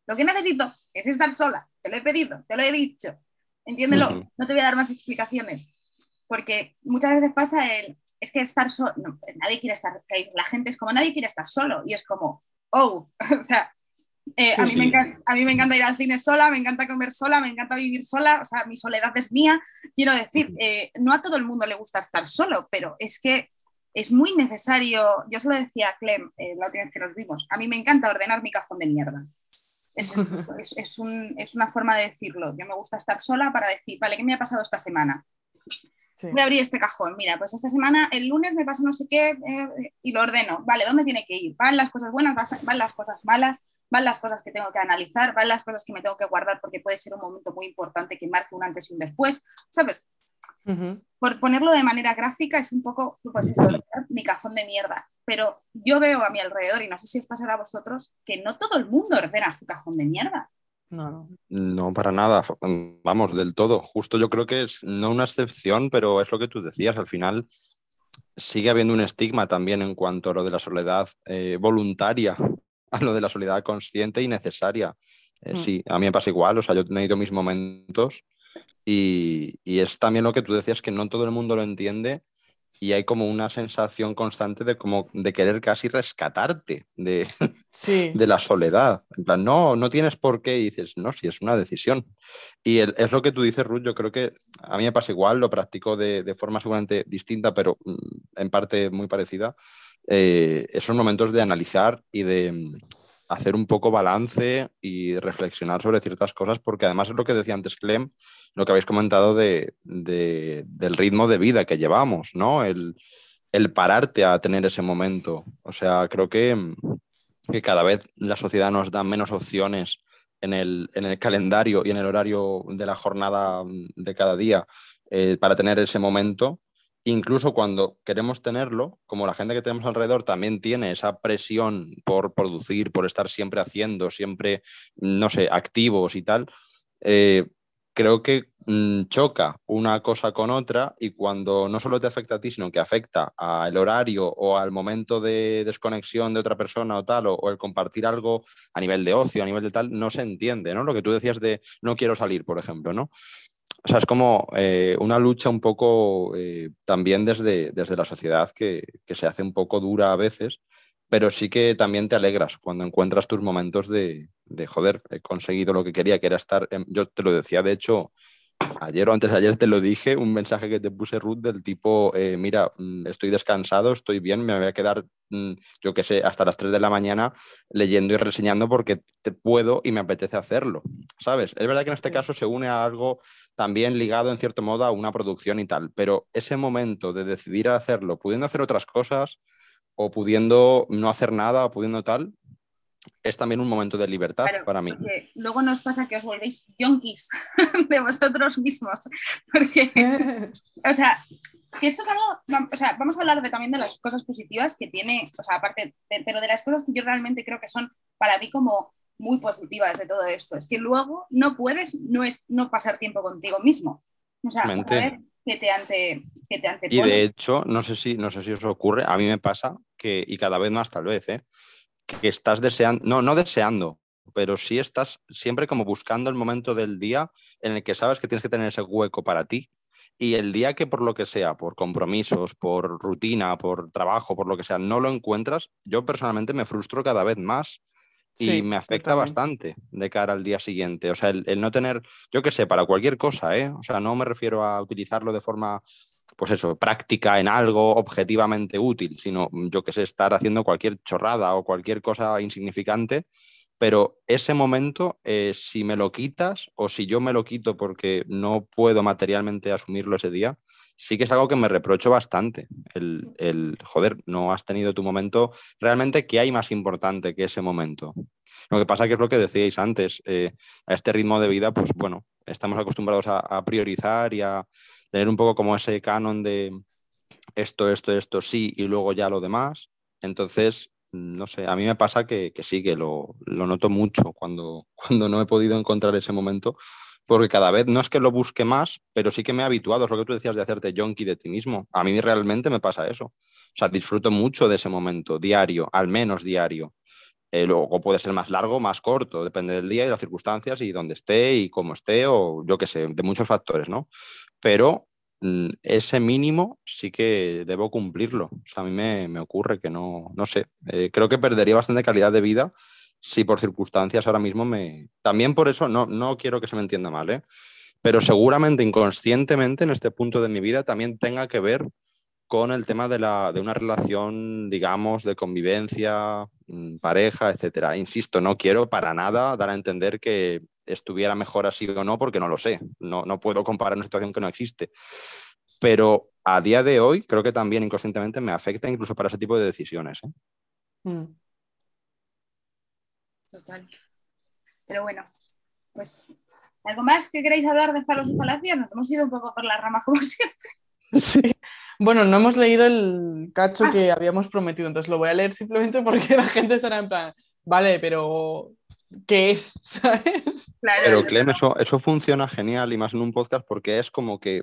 lo que necesito es estar sola, te lo he pedido, te lo he dicho, entiéndelo, no te voy a dar más explicaciones, porque muchas veces pasa el, es que estar solo, nadie quiere estar, la gente es como nadie quiere estar solo y es como, oh, o sea, eh, a, mí me encanta, a, mí me encanta, ir al cine sola, me encanta comer sola, me encanta vivir sola, o sea, mi soledad es mía. Quiero decir, eh, no a todo el mundo le gusta estar solo, pero es que es muy necesario, yo se lo decía a Clem eh, la última vez que nos vimos, a mí me encanta ordenar mi cajón de mierda. Es, es, un, es, una forma de decirlo. Yo me gusta estar sola para decir, vale, ¿qué me ha pasado esta semana? Voy a abrir este cajón. Mira, pues esta semana, el lunes me pasa no sé qué eh, y lo ordeno. Vale, ¿dónde tiene que ir? ¿Van las cosas buenas? ¿Van las cosas malas? ¿Van las cosas que tengo que analizar? ¿Van las cosas que me tengo que guardar porque puede ser un momento muy importante que marque un antes y un después? ¿Sabes? Por ponerlo de manera gráfica es un poco, pues eso, mi cajón de mierda. Pero yo veo a mi alrededor, y no sé si os pasará a vosotros, que no todo el mundo ordena su cajón de mierda. No, no. para nada, vamos, del todo. Justo yo creo que es no una excepción, pero es lo que tú decías, al final sigue habiendo un estigma también en cuanto a lo de la soledad eh, voluntaria, a lo de la soledad consciente y necesaria. Eh, mm. Sí, a mí me pasa igual, o sea, yo he tenido mis momentos y, y, es también lo que tú decías, que no todo el mundo lo entiende y hay como una sensación constante de, como, de querer casi rescatarte de, de la soledad. No, no tienes por qué y dices, no, si es una decisión. Y es lo que tú dices, Ruth, yo creo que a mí me pasa igual, lo practico de, de forma seguramente distinta, pero mm, en parte muy parecida. Eh, esos momentos de analizar y de mm, hacer un poco balance y reflexionar sobre ciertas cosas, porque además es lo que decía antes Clem, lo que habéis comentado de, del ritmo de vida que llevamos, ¿no? El, pararte a tener ese momento. O sea, creo que, que, cada vez la sociedad nos da menos opciones en el, en el, calendario y en el horario de la jornada de cada día eh, para tener ese momento. Incluso cuando queremos tenerlo, como la gente que tenemos alrededor también tiene esa presión por producir, por estar siempre haciendo, siempre, no sé, activos y tal, eh, creo que mm, choca una cosa con otra y cuando no solo te afecta a ti, sino que afecta al horario o al momento de desconexión de otra persona o tal, o, el compartir algo a nivel de ocio, a nivel de tal, no se entiende, ¿no? Lo que tú decías de no quiero salir, por ejemplo, ¿no? O sea, es como eh, una lucha un poco eh, también desde, desde la sociedad que, que se hace un poco dura a veces pero sí que también te alegras cuando encuentras tus momentos de, de joder, he conseguido lo que quería, que era estar, yo te lo decía, de hecho, ayer o antes de ayer te lo dije, un mensaje que te puse, Ruth, del tipo, eh, mira, mm, estoy descansado, estoy bien, me voy a quedar, mm, yo qué sé, hasta las 3 de la mañana leyendo y reseñando porque te puedo y me apetece hacerlo, ¿sabes? Es verdad que en este caso se une a algo también ligado en cierto modo a una producción y tal, pero ese momento de decidir hacerlo, pudiendo hacer otras cosas, o pudiendo no hacer nada, o pudiendo tal, es también un momento de libertad para mí. Luego nos pasa que os volvéis yonkis de vosotros mismos. Porque, o sea, que esto es algo, o sea, vamos a hablar de, también de las cosas positivas que tiene, o sea, aparte, pero de las cosas que yo realmente creo que son para mí como muy positivas de todo esto. Es que luego no puedes no, es, no pasar tiempo contigo mismo. O sea, a ver que te, ante, que te Y de hecho, no sé, si, no sé si os ocurre, a mí me pasa que, y cada vez más tal vez, ¿eh? que estás deseando, no, no deseando, pero sí estás siempre como buscando el momento del día en el que sabes que tienes que tener ese hueco para ti. Y el día que por lo que sea, por compromisos, por rutina, por trabajo, por lo que sea, no lo encuentras, yo personalmente me frustro cada vez más y me afecta bastante de cara al día siguiente. O sea, el, el no tener, yo qué sé, para cualquier cosa, ¿eh? O sea, no me refiero a utilizarlo de forma pues eso, práctica en algo objetivamente útil, sino, mm, yo que sé, estar haciendo cualquier chorrada o cualquier cosa insignificante, pero ese momento, eh, si me lo quitas o si yo me lo quito porque no puedo materialmente asumirlo ese día, sí que es algo que me reprocho bastante. El, el joder, no has tenido tu momento. Realmente, ¿qué hay más importante que ese momento? Lo que pasa que es lo que decíais antes, eh, a este ritmo de vida, pues bueno, estamos acostumbrados a priorizar y a, tener un poco como ese canon de esto, esto, esto sí y luego ya lo demás. Entonces, no sé, a mí me pasa que, sí, que lo, noto mucho cuando, cuando no he podido encontrar ese momento, porque cada vez no es que lo busque más, pero sí que me he habituado, es lo que tú decías de hacerte junkie de ti mismo. A mí realmente me pasa eso. O sea, disfruto mucho de ese momento, diario, al menos diario. Eh, luego puede ser más largo, más corto, depende del día y las circunstancias y dónde esté y cómo esté o yo qué sé, de muchos factores, ¿no? Pero mm, ese mínimo sí que debo cumplirlo. O sea, a mí me, ocurre que no, no sé, eh, creo que perdería bastante calidad de vida si por circunstancias ahora mismo me... También por eso, no, no quiero que se me entienda mal, ¿eh? pero seguramente inconscientemente en este punto de mi vida también tenga que ver con el tema de, la, de una relación, digamos, de convivencia, mm, pareja, etcétera. Insisto, no quiero para nada dar a entender que estuviera mejor así o no, porque no lo sé. No, no puedo comparar una situación que no existe. Pero a día de hoy, creo que también inconscientemente me afecta incluso para ese tipo de decisiones. ¿eh? Mm. Total. Pero bueno, pues ¿algo más que queráis hablar de falos y falacias? Nos hemos ido un poco por la rama como siempre. Bueno, no hemos leído el cacho ah. que habíamos prometido, entonces lo voy a leer simplemente porque la gente estará en plan, vale, pero ¿qué es? ¿Sabes? pero Clem, eso, eso funciona genial y más en un podcast porque es como que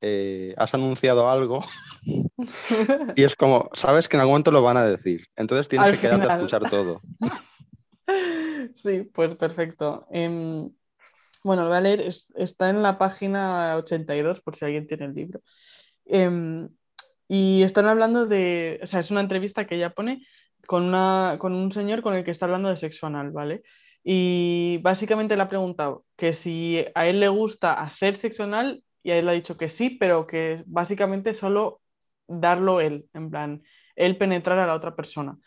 eh, has anunciado algo y es como, sabes que en algún momento lo van a decir, entonces tienes que quedarte a escuchar todo. Sí, pues perfecto. Em, bueno, lo voy a leer, está en la página 82 por si alguien tiene el libro. Em, y están hablando de, o sea, es una entrevista que ella pone con, una, con un señor con el que está hablando de sexo anal, ¿vale? Y básicamente le ha preguntado que si a él le gusta hacer sexo anal y él ha dicho que sí, pero que básicamente solo darlo él, en plan, él penetrar a la otra persona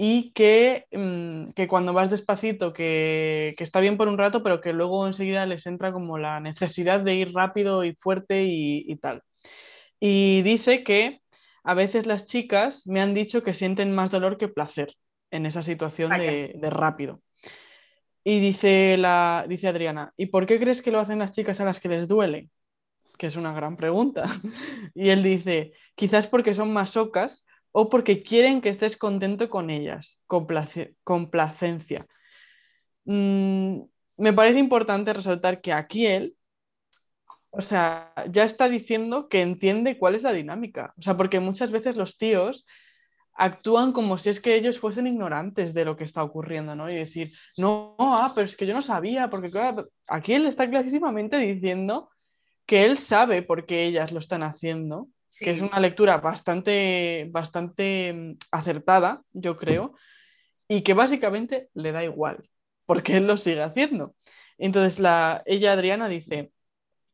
y que, mm, que, cuando vas despacito, que, que, está bien por un rato, pero que luego enseguida les entra como la necesidad de ir rápido y fuerte y, y tal. Y dice que a veces las chicas me han dicho que sienten más dolor que placer en esa situación de, de, rápido. Y dice, la, dice Adriana, ¿y por qué crees que lo hacen las chicas a las que les duele? Que es una gran pregunta. y él dice, quizás porque son masocas o porque quieren que estés contento con ellas, complacencia. Mm, me parece importante resaltar que aquí él, o sea, ya está diciendo que entiende cuál es la dinámica. O sea, porque muchas veces los tíos actúan como si es que ellos fuesen ignorantes de lo que está ocurriendo, ¿no? Y decir, no, ah, pero es que yo no sabía, porque aquí él está clarísimamente diciendo que él sabe por qué ellas lo están haciendo que es una lectura bastante, bastante mm, acertada, yo creo, y que básicamente le da igual, porque él lo sigue haciendo. Entonces, la, ella, Adriana, dice,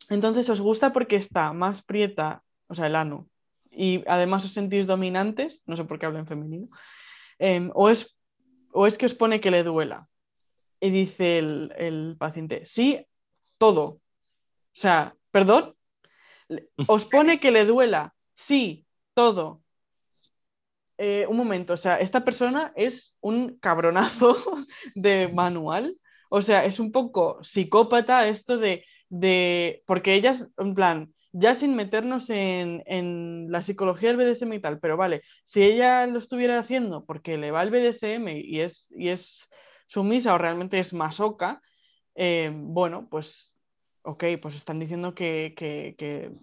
entonces os gusta porque está más prieta, o sea, el ano, y además os sentís dominantes, no sé por qué hablo en femenino, em, o, es, o es que os pone que le duela. Y dice el, el paciente, sí, todo. O sea, perdón, ¿Os pone que le duela? Sí, todo. Eh, un momento, o sea, esta persona es un cabronazo de manual. O sea, es un poco psicópata esto de, de porque ellas, en plan, ya sin meternos en, en, la psicología del BDSM y tal, pero vale, si ella lo estuviera haciendo porque le va el BDSM y es, y es sumisa o realmente es masoca, eh, bueno, pues ok, pues están diciendo que,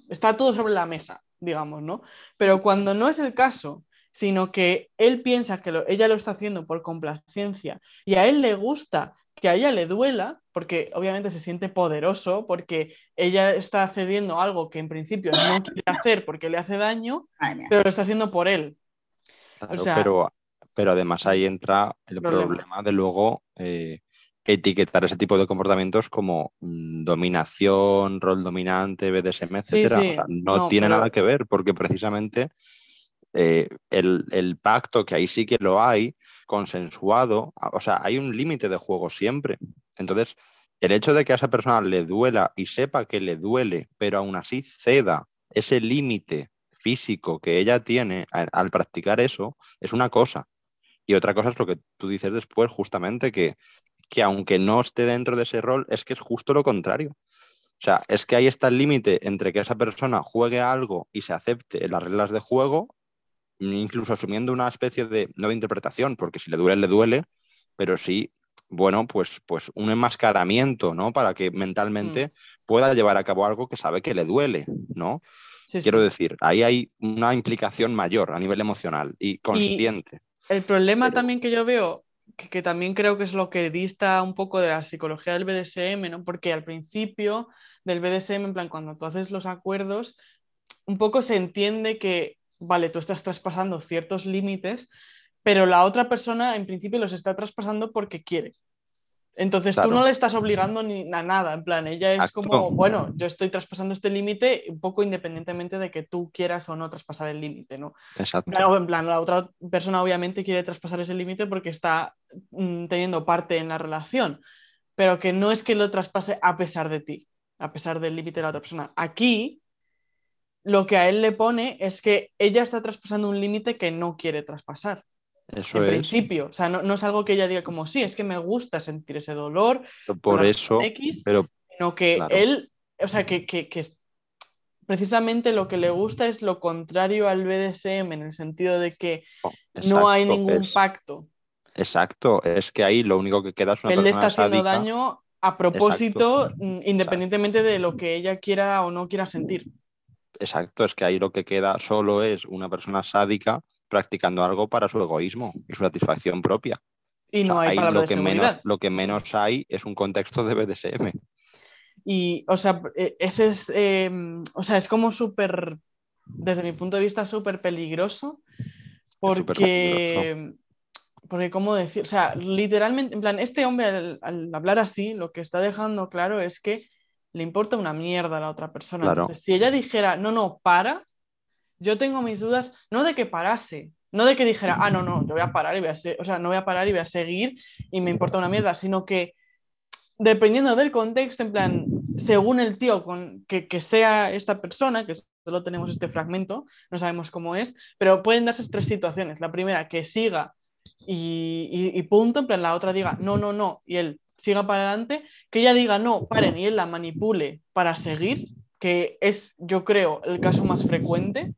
está todo sobre la mesa, digamos, ¿no? Pero cuando no es el caso, sino que él piensa que ella lo está haciendo por complacencia y a él le gusta que a ella le duela, porque obviamente se siente poderoso, porque ella está cediendo algo que en principio no quiere hacer porque le hace daño, pero lo está haciendo por él. pero, pero además ahí entra el problema, de luego eh, etiquetar ese tipo de comportamientos como mm, dominación, rol dominante, BDSM, etcétera. no, tiene nada que ver, porque precisamente eh, el, pacto, que ahí sí que lo hay, consensuado, o sea, hay un límite de juego siempre. Entonces, el hecho de que a esa persona le duela y sepa que le duele, pero aún así ceda ese límite físico que ella tiene al practicar eso, es una cosa. Y otra cosa es lo que tú dices después, justamente, que que aunque no esté dentro de ese rol, es que es justo lo contrario. O sea, es que ahí está el límite entre que esa persona juegue algo y se acepte las reglas de juego, incluso asumiendo una especie de nueva interpretación, porque si le duele, le duele, pero sí, bueno, pues, pues un enmascaramiento, ¿no? Para que mentalmente mm. pueda llevar a cabo algo que sabe que le duele, ¿no? Quiero decir, ahí hay una implicación mayor a nivel emocional y consciente. el problema también que yo veo que, también creo que es lo que dista un poco de la psicología del BDSM, ¿no? Porque al principio del BDSM, en plan, cuando tú haces los acuerdos, un poco se entiende que, vale, tú estás traspasando ciertos límites, pero la otra persona en principio los está traspasando porque quiere. Entonces tú no le estás obligando ni a nada, en plan, ella es como, bueno, yo estoy traspasando este límite un poco independientemente de que tú quieras o no traspasar el límite, ¿no? Exacto. en plan, la otra persona obviamente quiere traspasar ese límite porque está mm, teniendo parte en la relación, pero que no es que lo traspase a pesar de ti, a pesar del límite de la otra persona. Aquí lo que a él le pone es que ella está traspasando un límite que no quiere traspasar. Eso en es. principio, o sea, no, es algo que ella diga como, sí, es que me gusta sentir ese dolor. Por eso, pero... Sino que él, o sea, que, que, precisamente lo que le gusta es lo contrario al BDSM, en el sentido de que oh, no hay ningún pacto. Exacto, es que ahí lo único que queda es una Él le está haciendo daño a propósito, mm, independientemente de lo que ella quiera o no quiera sentir. Exacto, es que ahí lo que queda solo es una persona sádica practicando algo para su egoísmo y su satisfacción propia. Y no hay para lo, que menos, lo que menos hay es un contexto de BDSM. Y, o sea, e, ese es, em, o sea, es como súper, desde mi punto de vista, súper peligroso. Porque, porque, ¿cómo decir? O sea, literalmente, en plan, este hombre al, hablar así, lo que está dejando claro es que le importa una mierda a la otra persona. Entonces, si ella dijera, no, no, para, yo tengo mis dudas, no de que parase, no de que dijera, ah, no, no, yo voy a parar y voy a, o sea, no voy a parar y voy a seguir y me importa una mierda, sino que dependiendo del contexto, en plan, según el tío con, que, que sea esta persona, que solo tenemos este fragmento, no sabemos cómo es, pero pueden darse tres situaciones. La primera, que siga y, y, punto, en plan, la otra diga, no, no, no, y él siga para adelante, que ella diga, no, paren, y él la manipule para seguir, que es, yo creo, el caso más frecuente,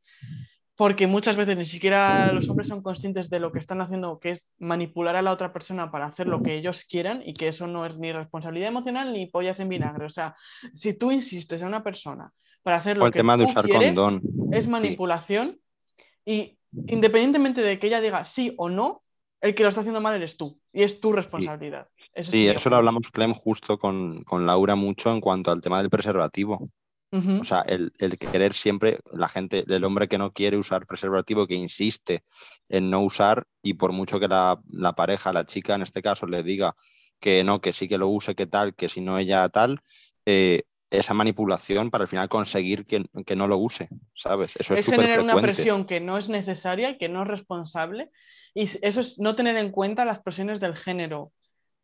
porque muchas veces ni siquiera los hombres son conscientes de lo que están haciendo, que es manipular a la otra persona para hacer lo que ellos quieran y que eso no es ni responsabilidad emocional ni pollas en vinagre. O sea, si tú insistes a una persona para hacer lo que tú quieres, es manipulación y independientemente de que ella diga sí o no, el que lo está haciendo mal eres tú y es tu responsabilidad. sí, eso lo hablamos, Clem, justo con, con Laura mucho en cuanto al tema del preservativo. O sea, el, querer siempre, la gente, el hombre que no quiere usar preservativo, que insiste en no usar, y por mucho que la, pareja, la chica en este caso, le diga que no, que sí que lo use, que tal, que si no ella tal, eh, esa manipulación para al final conseguir que, no lo use, ¿sabes? Eso es, es generar una presión que no es necesaria, que no es responsable, y eso es no tener en cuenta las presiones del género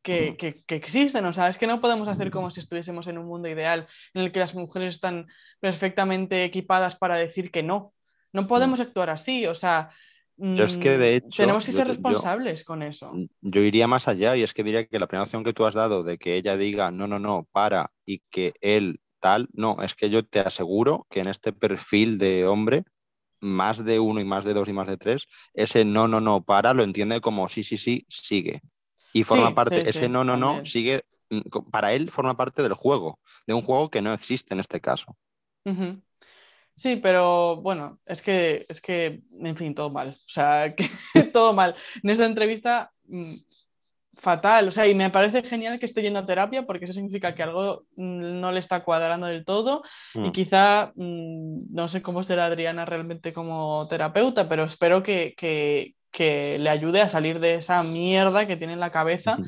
que, existen. O sea, es que no podemos hacer como si estuviésemos en un mundo ideal en el que las mujeres están perfectamente equipadas para decir que no. No podemos actuar así. O sea, es que de mm, hecho, tenemos que ser responsables con eso. Yo iría más allá y es que diría que la primera opción que tú has dado de que ella diga no, no, no, para y que él tal, no, es que yo te aseguro que en este perfil de hombre más de uno y más de dos y más de tres, ese no, no, no, para, lo entiende como sí, sí, sí, sigue. Y forma parte, ese no, no, no, sigue, mm, para él forma parte del juego, de un juego que no existe en este caso. Sí, pero bueno, es que, es que, en fin, todo mal. O sea, que, todo mal. En esta entrevista, mm, fatal. O sea, y me parece genial que esté yendo a terapia porque eso significa que algo mm, no le está cuadrando del todo. Y quizá, no sé cómo será Adriana realmente como terapeuta, pero espero que, que, que le ayude a salir de esa mierda que tiene en la cabeza,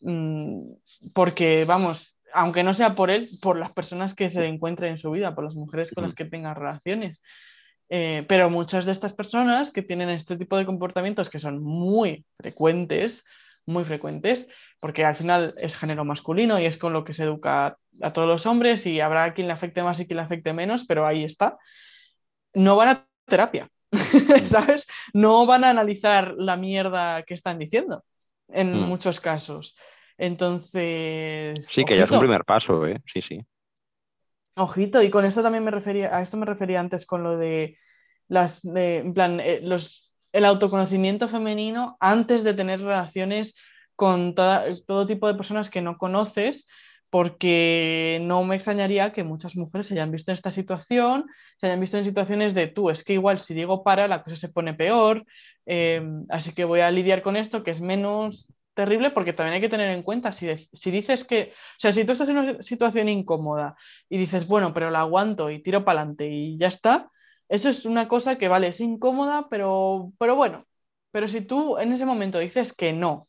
mm, porque vamos, aunque no sea por él, por las personas que se encuentren en su vida, por las mujeres con las que tenga relaciones. Eh, pero muchas de estas personas que tienen este tipo de comportamientos que son muy frecuentes, muy frecuentes, porque al final es género masculino y es con lo que se educa a todos los hombres y habrá quien le afecte más y quien le afecte menos, pero ahí está, no van a terapia. ¿sabes? No van a analizar la mierda que están diciendo en hmm. muchos casos. Entonces. Sí, que ya es un primer paso, ¿eh? Sí, sí. Ojito, y con esto también me refería, a esto me refería antes con lo de las, en plan, eh, los, el autoconocimiento femenino antes de tener relaciones con todo tipo de personas que no conoces, porque no me extrañaría que muchas mujeres se hayan visto en esta situación, se hayan visto en situaciones de tú, es que igual si digo para, la cosa se pone peor, em, así que voy a lidiar con esto, que es menos terrible porque también hay que tener en cuenta si, si dices que, o sea, si tú estás en una situación incómoda y dices, bueno, pero la aguanto y tiro para adelante y ya está, eso es una cosa que, vale, es incómoda, pero, pero bueno, pero si tú en ese momento dices que no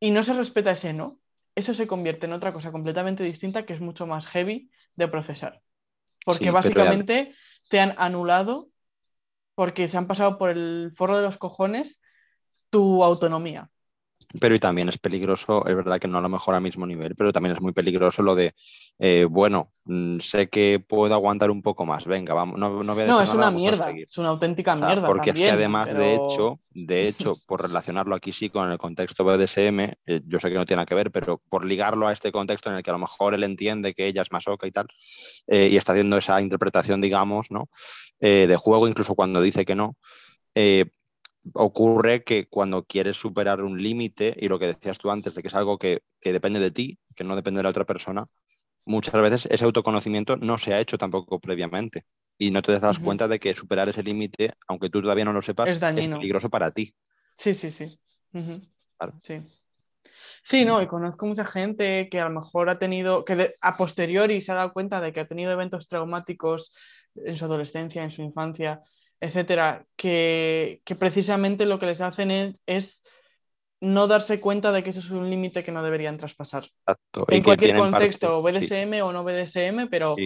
y no se respeta ese no, eso se convierte en otra cosa completamente distinta que es mucho más heavy de procesar. Porque básicamente te han anulado, porque se han pasado por el forro de los cojones, tu autonomía. Pero y también es peligroso, es verdad que no a lo mejor al mismo nivel, pero también es muy peligroso lo de, eh, bueno, mm, sé que puedo aguantar un poco más, venga, vamos, no, no voy a No, es una mierda, es una auténtica mierda. Porque es que además, de hecho, de hecho, por relacionarlo aquí sí con el contexto BDSM, eh, yo sé que no tiene nada que ver, pero por ligarlo a este contexto en el que a lo mejor él entiende que ella es masoca y tal, eh, y está haciendo esa interpretación, digamos, ¿no? de juego, incluso cuando dice que no ocurre que cuando quieres superar un límite, y lo que decías tú antes, de que es algo que, depende de ti, que no depende de la otra persona, muchas veces ese autoconocimiento no se ha hecho tampoco previamente. Y no te das cuenta de que superar ese límite, aunque tú todavía no lo sepas, es, peligroso para ti. Sí, sí, sí. Sí. Sí, no, y conozco mucha gente que a lo mejor ha tenido, que a posteriori se ha dado cuenta de que ha tenido eventos traumáticos en su adolescencia, en su infancia, etcétera, que, precisamente lo que les hacen es, no darse cuenta de que eso es un límite que no deberían traspasar. En cualquier contexto, BDSM o no BDSM, pero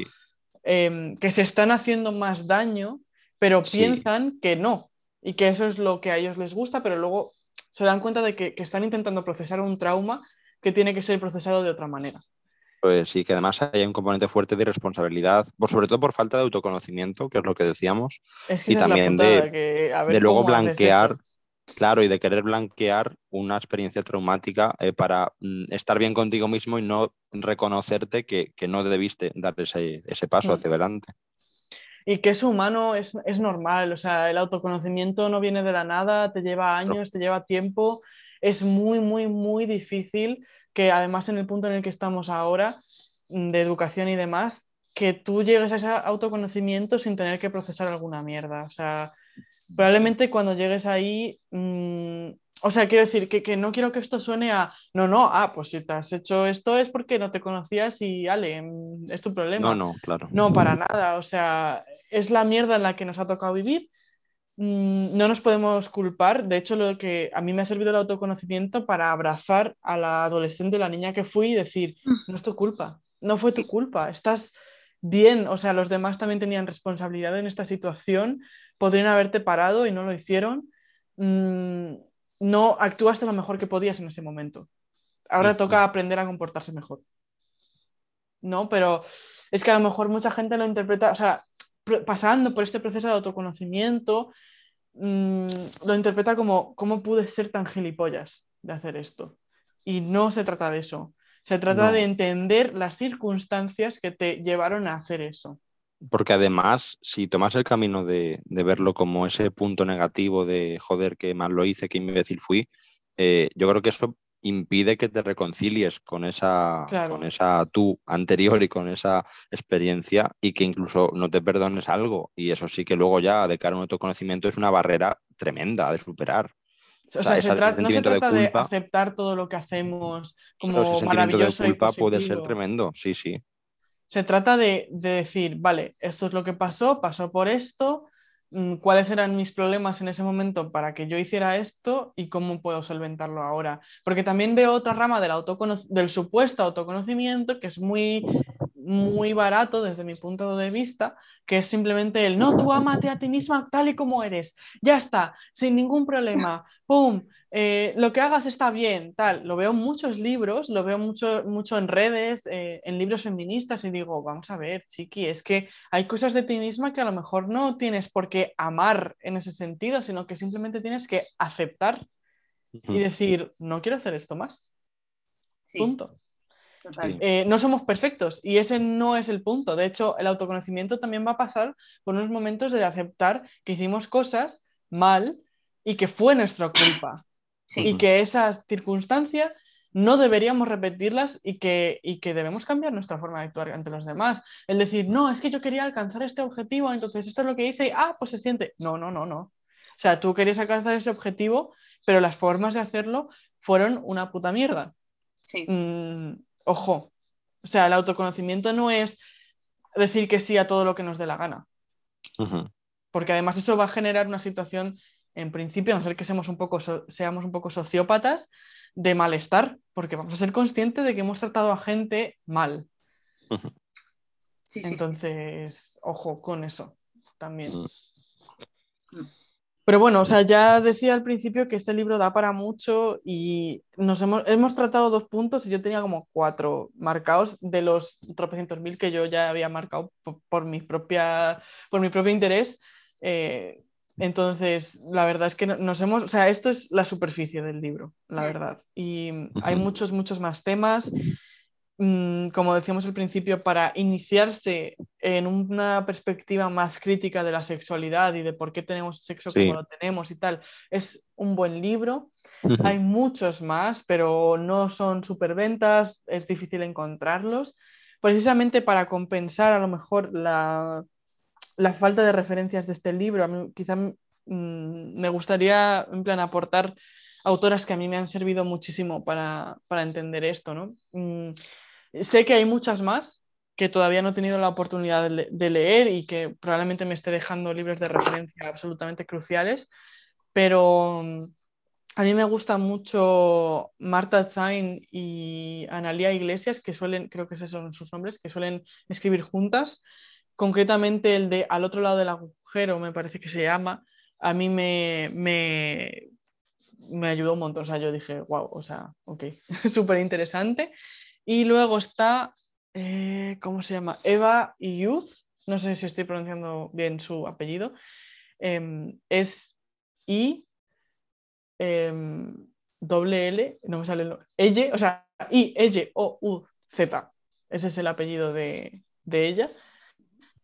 em, que se están haciendo más daño, pero piensan que no, y que eso es lo que a ellos les gusta, pero luego se dan cuenta de que están intentando procesar un trauma que tiene que ser procesado de otra manera. Pues sí, que además hay un componente fuerte de responsabilidad, por, sobre todo por falta de autoconocimiento, que es lo que decíamos, y también de, luego blanquear, claro, y de querer blanquear una experiencia traumática eh, para mm, estar bien contigo mismo y no reconocerte que, no debiste dar ese, paso mm. hacia adelante. Y que es humano, es, es normal, o sea, el autoconocimiento no viene de la nada, te lleva años, te lleva tiempo, es muy, muy, muy difícil que además en el punto en el que estamos ahora, mm, de educación y demás, que tú llegues a ese autoconocimiento sin tener que procesar alguna mierda. O sea, probablemente cuando llegues ahí, mm, o sea, quiero decir que, no quiero que esto suene a, no, no, ah, pues si te has hecho esto es porque no te conocías y, ale, mm, es tu problema. No, no, claro. No, para nada. O sea, es la mierda en la que nos ha tocado vivir no nos podemos culpar. De hecho, lo que a mí me ha servido el autoconocimiento para abrazar a la adolescente, la niña que fui y decir, mm. no es tu culpa, no fue tu culpa, estás bien. O sea, los demás también tenían responsabilidad en esta situación, podrían haberte parado y no lo hicieron. Mm, no actuaste lo mejor que podías en ese momento. Ahora toca aprender a comportarse mejor. ¿No? Pero es que a lo mejor mucha gente lo interpreta, o sea, pasando por este proceso de autoconocimiento, mm, lo interpreta como cómo pude ser tan gilipollas de hacer esto. Y no se trata de eso. Se trata de entender las circunstancias que te llevaron a hacer eso. Porque además, si tomas el camino de, verlo como ese punto negativo de joder, que mal lo hice, que imbécil fui, eh, yo creo que eso impide que te reconcilies con esa, con esa tú anterior y con esa experiencia y que incluso no te perdones algo. Y eso sí que luego ya de cara a un autoconocimiento es una barrera tremenda de superar. O sea, no se trata de, aceptar todo lo que hacemos como maravilloso de culpa puede ser tremendo, sí, sí. Se trata de, de decir, vale, esto es lo que pasó, pasó por esto, cuáles eran mis problemas en ese momento para que yo hiciera esto y cómo puedo solventarlo ahora. Porque también veo otra rama del, del supuesto autoconocimiento que es muy, muy barato desde mi punto de vista, que es simplemente el no, tú amate a ti misma tal y como eres, ya está, sin ningún problema, ¡pum! Eh, lo que hagas está bien, tal. Lo veo en muchos libros, lo veo mucho, mucho en redes, eh, en libros feministas y digo, vamos a ver, chiqui, es que hay cosas de ti misma que a lo mejor no tienes por qué amar en ese sentido, sino que simplemente tienes que aceptar y decir, no quiero hacer esto más. Punto. Eh, no somos perfectos y ese no es el punto. De hecho, el autoconocimiento también va a pasar por unos momentos de aceptar que hicimos cosas mal y que fue nuestra culpa y que esas circunstancias no deberíamos repetirlas y que, y que debemos cambiar nuestra forma de actuar ante los demás. El decir, no, es que yo quería alcanzar este objetivo, entonces esto es lo que hice y, ah, pues se siente. No, no, no, no. O sea, tú querías alcanzar ese objetivo, pero las formas de hacerlo fueron una puta mierda. Sí. Mm, ojo, o sea, el autoconocimiento no es decir que sí a todo lo que nos dé la gana, porque además eso va a generar una situación, en principio, a no ser que seamos un poco, so- seamos un poco sociópatas, de malestar, porque vamos a ser conscientes de que hemos tratado a gente mal. Sí, sí, sí. Entonces, ojo con eso también. Pero bueno, o sea, ya decía al principio que este libro da para mucho y nos hemos, hemos tratado dos puntos y yo tenía como cuatro marcados de los tropecientos mil que yo ya había marcado por, por mi, propia, por mi propio interés. Eh, entonces, la verdad es que no- nos hemos, o sea, esto es la superficie del libro, la verdad. Y hay muchos, muchos más temas mm, como decíamos al principio, para iniciarse en una perspectiva más crítica de la sexualidad y de por qué tenemos sexo Sí. como lo tenemos y tal, es un buen libro. Hay muchos más, pero no son superventas, es difícil encontrarlos, precisamente para compensar a lo mejor la, la falta de referencias de este libro. A quizá mm, me gustaría, en plan, aportar autoras que a mí me han servido muchísimo para, para entender esto, ¿no? Mm, sé que hay muchas más que todavía no he tenido la oportunidad de leer y que probablemente me esté dejando libros de referencia absolutamente cruciales, pero mm, a mí me gusta mucho Marta Zain y Analia Iglesias, que suelen, creo que esos son sus nombres, que suelen escribir juntas. Concretamente el de Al otro lado del agujero, me parece que se llama, a mí me, me, me ayudó un montón. O sea, yo dije, wow, o sea, ok, súper interesante. Y luego está, eh, ¿cómo se llama? Eva Youth, no sé si estoy pronunciando bien su apellido. Em, es I em, doble L, no me sale el ella, o sea, I, L, O, U, Z. Ese es el apellido de, de ella.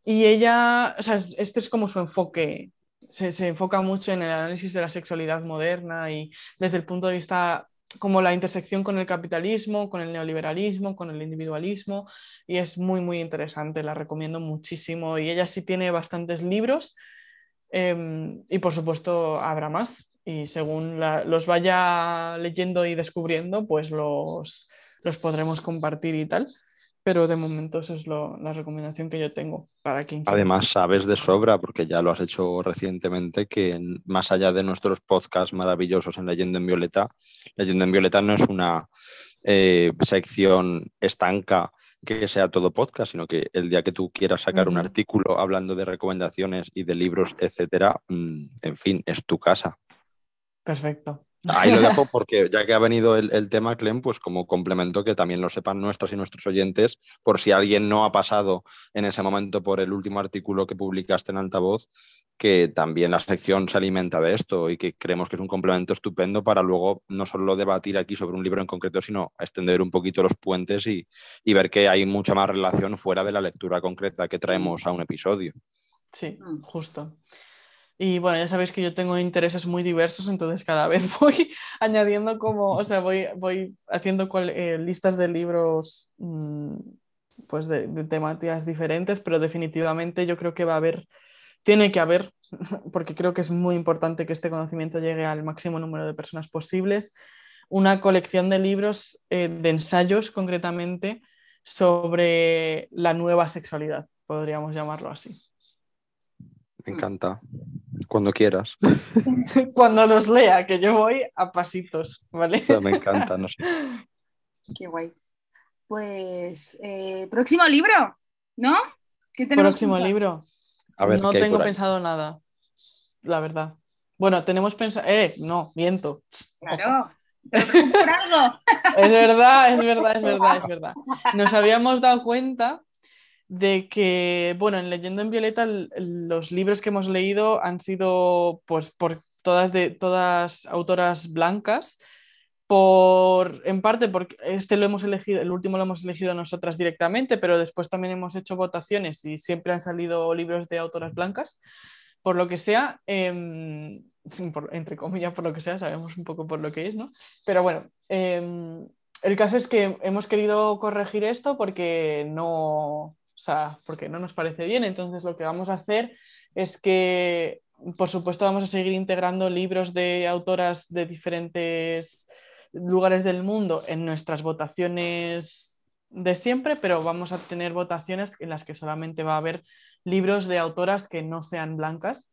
Y ella, o sea, es- este es como su enfoque, se, se enfoca mucho en el análisis de la sexualidad moderna y desde el punto de vista como la intersección con el capitalismo, con el neoliberalismo, con el individualismo, y es muy, muy interesante, la recomiendo muchísimo. Y ella sí tiene bastantes libros, em, y por supuesto habrá más, y según los vaya leyendo y descubriendo, pues los, los podremos compartir y tal. Pero de momento esa es lo- la recomendación que yo tengo para quien quiera. Además, sabes de sobra, porque ya lo has hecho recientemente, que más allá de nuestros podcasts maravillosos en Leyendo en Violeta, Leyendo en Violeta no es una eh, sección estanca que sea todo podcast, sino que el día que tú quieras sacar un artículo hablando de recomendaciones y de libros, etcétera, mm, en fin, es tu casa. Perfecto. Ahí lo dejo porque ya que ha venido el, el tema, Clem, pues como complemento que también lo sepan nuestras y nuestros oyentes, por si alguien no ha pasado en ese momento por el último artículo que publicaste en Altavoz, que también la sección se alimenta de esto y que creemos que es un complemento estupendo para luego no solo debatir aquí sobre un libro en concreto, sino extender un poquito los puentes y, y ver que hay mucha más relación fuera de la lectura concreta que traemos a un episodio. Sí, Mm. justo. Y bueno, ya sabéis que yo tengo intereses muy diversos, entonces cada vez voy añadiendo como, o sea, voy, voy haciendo eh, listas de libros mm, pues de, de temáticas diferentes, pero definitivamente yo creo que va a haber, tiene que haber, porque creo que es muy importante que este conocimiento llegue al máximo número de personas posibles, una colección de libros, eh, de ensayos concretamente, sobre la nueva sexualidad, podríamos llamarlo así. Me encanta. Cuando quieras. cuando los lea, que yo voy a pasitos, ¿vale? Me encanta, no sé. Qué guay. Pues, eh, próximo libro, ¿no? ¿Qué tenemos Próximo pensado? libro. A ver, no ¿qué hay tengo por ahí? pensado nada, la verdad. Bueno, tenemos pensado. Eh, no, miento. Claro. Pregunto por algo. Es verdad, es verdad, es verdad, es verdad. Nos habíamos dado cuenta de que, bueno, en Leyendo en Violeta, los libros que hemos leído han sido, pues, por todas, de, todas autoras blancas, por, en parte porque este lo hemos elegido, el último lo hemos elegido nosotras directamente, pero después también hemos hecho votaciones y siempre han salido libros de autoras blancas, por lo que sea, em, por- entre comillas, por lo que sea, sabemos un poco por lo que es, ¿no? Pero bueno, em, el caso es que hemos querido corregir esto porque no, sea, porque no nos parece bien. Entonces lo que vamos a hacer es que, por supuesto, vamos a seguir integrando libros de autoras de diferentes lugares del mundo en nuestras votaciones de siempre, pero vamos a tener votaciones en las que solamente va a haber libros de autoras que no sean blancas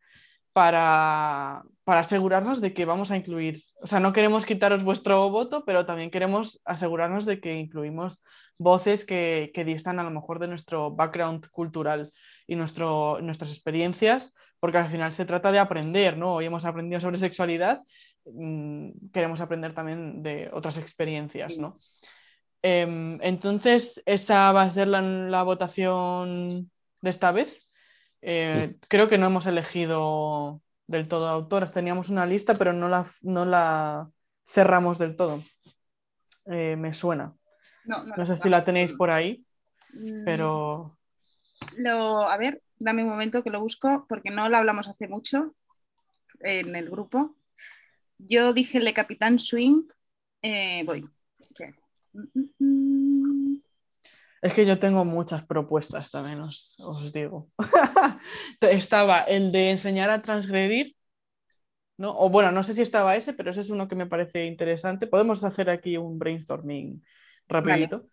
para, para, asegurarnos de que vamos a incluir, o sea, no queremos quitaros vuestro voto, pero también queremos asegurarnos de que incluimos voces que, que distan a lo mejor de nuestro background cultural y nuestro, nuestras experiencias, porque al final se trata de aprender, ¿no? Hoy hemos aprendido sobre sexualidad, mmm, queremos aprender también de otras experiencias, ¿no? Eh, entonces, esa va a ser la, la votación de esta vez. Eh, sí. Creo que no hemos elegido del todo autoras, teníamos una lista, pero no la, no la cerramos del todo. Eh, me suena. No, no, no sé si la tenéis por ahí, pero... Lo, a ver, dame un momento que lo busco, porque no lo hablamos hace mucho en el grupo. Yo dije el de Capitán Swing. Eh, voy. Es que yo tengo muchas propuestas también, os, os digo. estaba el de enseñar a transgredir, ¿no? O bueno, no sé si estaba ese, pero ese es uno que me parece interesante. Podemos hacer aquí un brainstorming rapidito. Vale.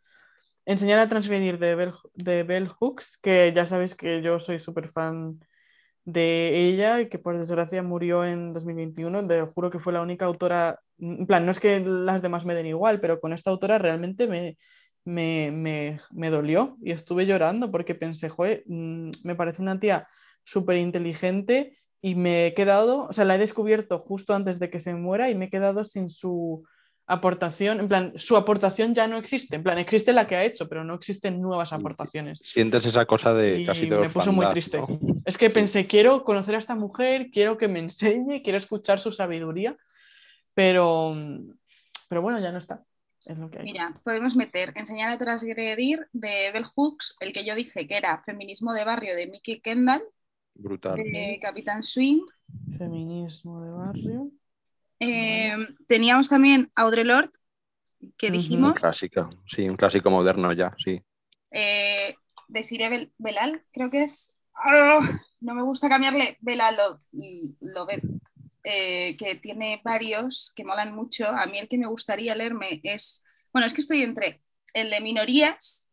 Enseñar a transgredir de Bell, de Bell Hooks, que ya sabéis que yo soy súper fan de ella y que por desgracia murió en 2021. Te juro que fue la única autora, en plan, no es que las demás me den igual, pero con esta autora realmente me, me, me, me, dolió y estuve llorando porque pensé, joder, mm, me parece una tía súper inteligente y me he quedado, o sea, la he descubierto justo antes de que se muera y me he quedado sin su aportación, en plan, su aportación ya no existe, en plan, existe la que ha hecho, pero no existen nuevas aportaciones. Sientes esa cosa de y casi de me puso muy triste. ¿no? Es que sí. pensé, quiero conocer a esta mujer, quiero que me enseñe, quiero escuchar su sabiduría, pero, pero bueno, ya no está. Es lo que hay. Mira, podemos meter Enseñar a transgredir de Bell Hooks, el que yo dije que era Feminismo de Barrio de Mickey Kendall. Brutal. De Capitán Swing. Feminismo de Barrio. Eh, teníamos también Audre Lorde, que dijimos. Un clásico, sí, un clásico moderno ya, sí. Eh, de Sire Bel Belal, creo que es. Oh, no me gusta cambiarle Belal lo, lo eh, que tiene varios que molan mucho. A mí el que me gustaría leerme es. Bueno, es que estoy entre el de minorías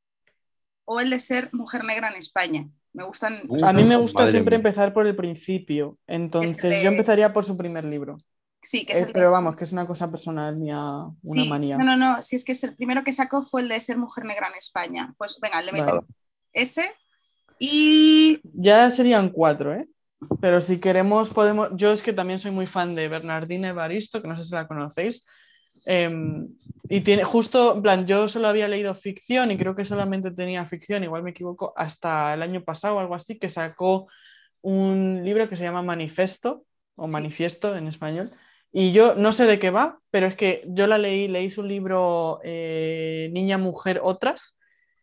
o el de ser mujer negra en España. Me gustan. Uh, a mí me gusta siempre mía. empezar por el principio. Entonces, es de... yo empezaría por su primer libro. Sí, que es, es Pero vamos, que es una cosa personal mía, una sí, manía. No, no, no, si es que es el primero que sacó fue el de ser mujer negra en España. Pues venga, le metemos vale. ese y... Ya serían cuatro, ¿eh? Pero si queremos, podemos... Yo es que también soy muy fan de Bernardina Evaristo, que no sé si la conocéis. Eh, y tiene, justo, en plan, yo solo había leído ficción y creo que solamente tenía ficción, igual me equivoco, hasta el año pasado o algo así, que sacó un libro que se llama Manifesto, o sí. Manifiesto en español, y yo no sé de qué va, pero es que yo la leí, leí su libro eh, Niña, Mujer, Otras,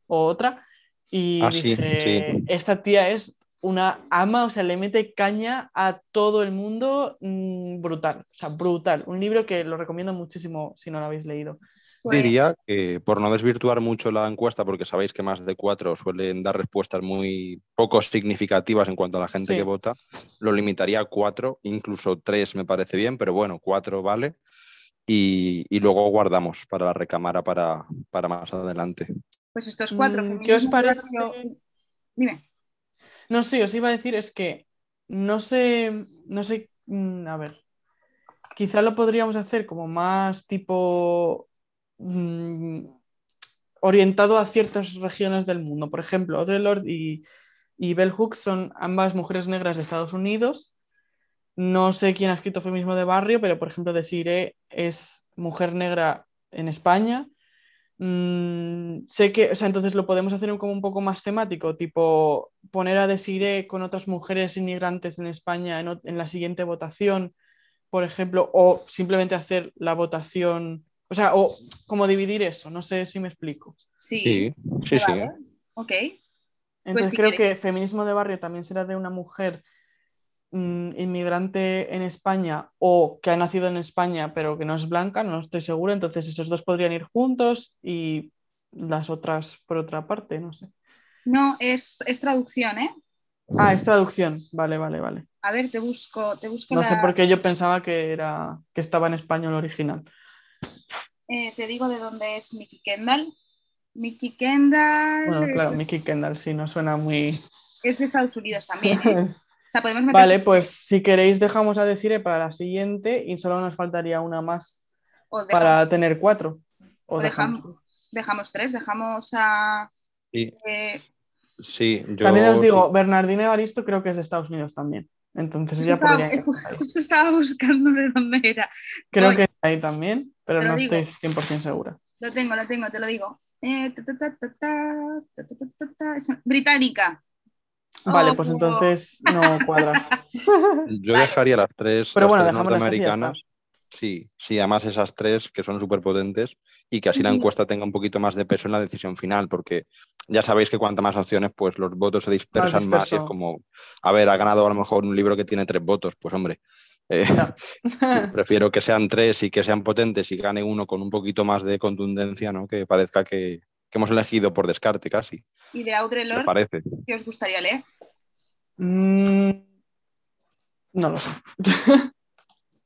o otra, y ah, dije, sí, sí. esta tía es una ama, o sea, le mete caña a todo el mundo mmm, brutal, o sea, brutal. Un libro que lo recomiendo muchísimo si no lo habéis leído. Pues Diría que por no desvirtuar mucho la encuesta, porque sabéis que más de cuatro suelen dar respuestas muy poco significativas en cuanto a la gente Sí. que vota, lo limitaría a cuatro, incluso tres me parece bien, pero bueno, cuatro vale. Y, y luego guardamos para la recámara para, para más adelante. Pues estos cuatro. Mm, ¿Qué os parece? Dime. No, sí, os iba a decir, es que no sé, no sé, mm, a ver, quizá lo podríamos hacer como más tipo mm, orientado a ciertas regiones del mundo. Por ejemplo, Audre Lorde y, y Bell Hooks son ambas mujeres negras de Estados Unidos. No sé quién ha escrito Feminismo de Barrio, pero por ejemplo, Desiree es mujer negra en España. Mm, sé que, o sea, entonces lo podemos hacer como un poco más temático, tipo poner a Desiree con otras mujeres inmigrantes en España en, en la siguiente votación, por ejemplo, o simplemente hacer la votación o sea, o como dividir eso, no sé si me explico. Sí, sí, sí. sí. Ok. Entonces Pues si creo quieres. que feminismo de barrio también será de una mujer inmigrante en España o que ha nacido en España pero que no es blanca, no estoy segura. Entonces esos dos podrían ir juntos y las otras por otra parte, no sé. No, es, es traducción, ¿eh? Ah, es traducción. Vale, vale, vale. A ver, te busco, te busco No la- sé por qué yo pensaba que era que estaba en español original. eh, te digo de dónde es Mickey Kendall. Mickey Kendall Bueno, claro, Mickey Kendall, sí, no suena muy. es de Estados Unidos también. ¿eh? Vale, pues si queréis dejamos a decir eh, para la siguiente y solo nos faltaría una más para tener cuatro. Dejamos... tres, dejamos a... Sí. Eh, yo... También os digo, Bernardino Evaristo creo que es de Estados Unidos también. Entonces justo ya estaba, buscando de dónde era. Creo Voy. que ahí también, pero no digo. estoy 100% segura. Lo tengo, lo tengo, te lo digo. Británica. Vale, Oh. pues entonces no cuadra. Yo dejaría las tres, Pero las bueno, tres las norteamericanas. Sí, sí, además esas tres que son súper potentes y que así la encuesta tenga un poquito más de peso en la decisión final, porque ya sabéis que cuanta más opciones, pues los votos se dispersan más, y es como, a ver, ha ganado a lo mejor un libro que tiene tres votos, pues hombre, eh, prefiero que sean tres y que sean potentes y gane uno con un poquito más de contundencia, ¿no? Que parezca que, que hemos elegido por descarte casi, Y de Audre ¿te Lorde, parece? ¿qué os gustaría leer? Mm, no lo sé.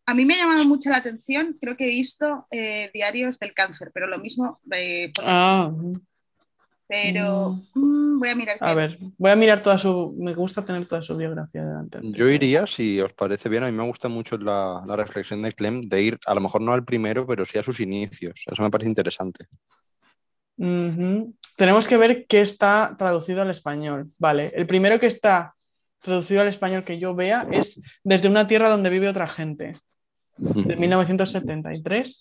A mí me ha llamado mucho la atención, creo que he visto eh, Diarios del Cáncer, pero lo mismo, eh, por- Ah, pero mm, voy a mirar. a qué- ver, voy a mirar toda su. Me gusta tener toda su biografía delante. Yo iría, si os parece bien, a mí me gusta mucho la, la reflexión de Clem de ir, a lo mejor no al primero, pero sí a sus inicios. Eso me parece interesante. Tenemos que ver qué está traducido al español. Vale, el primero que está traducido al español que yo vea es Desde una tierra donde vive otra gente, de 1973.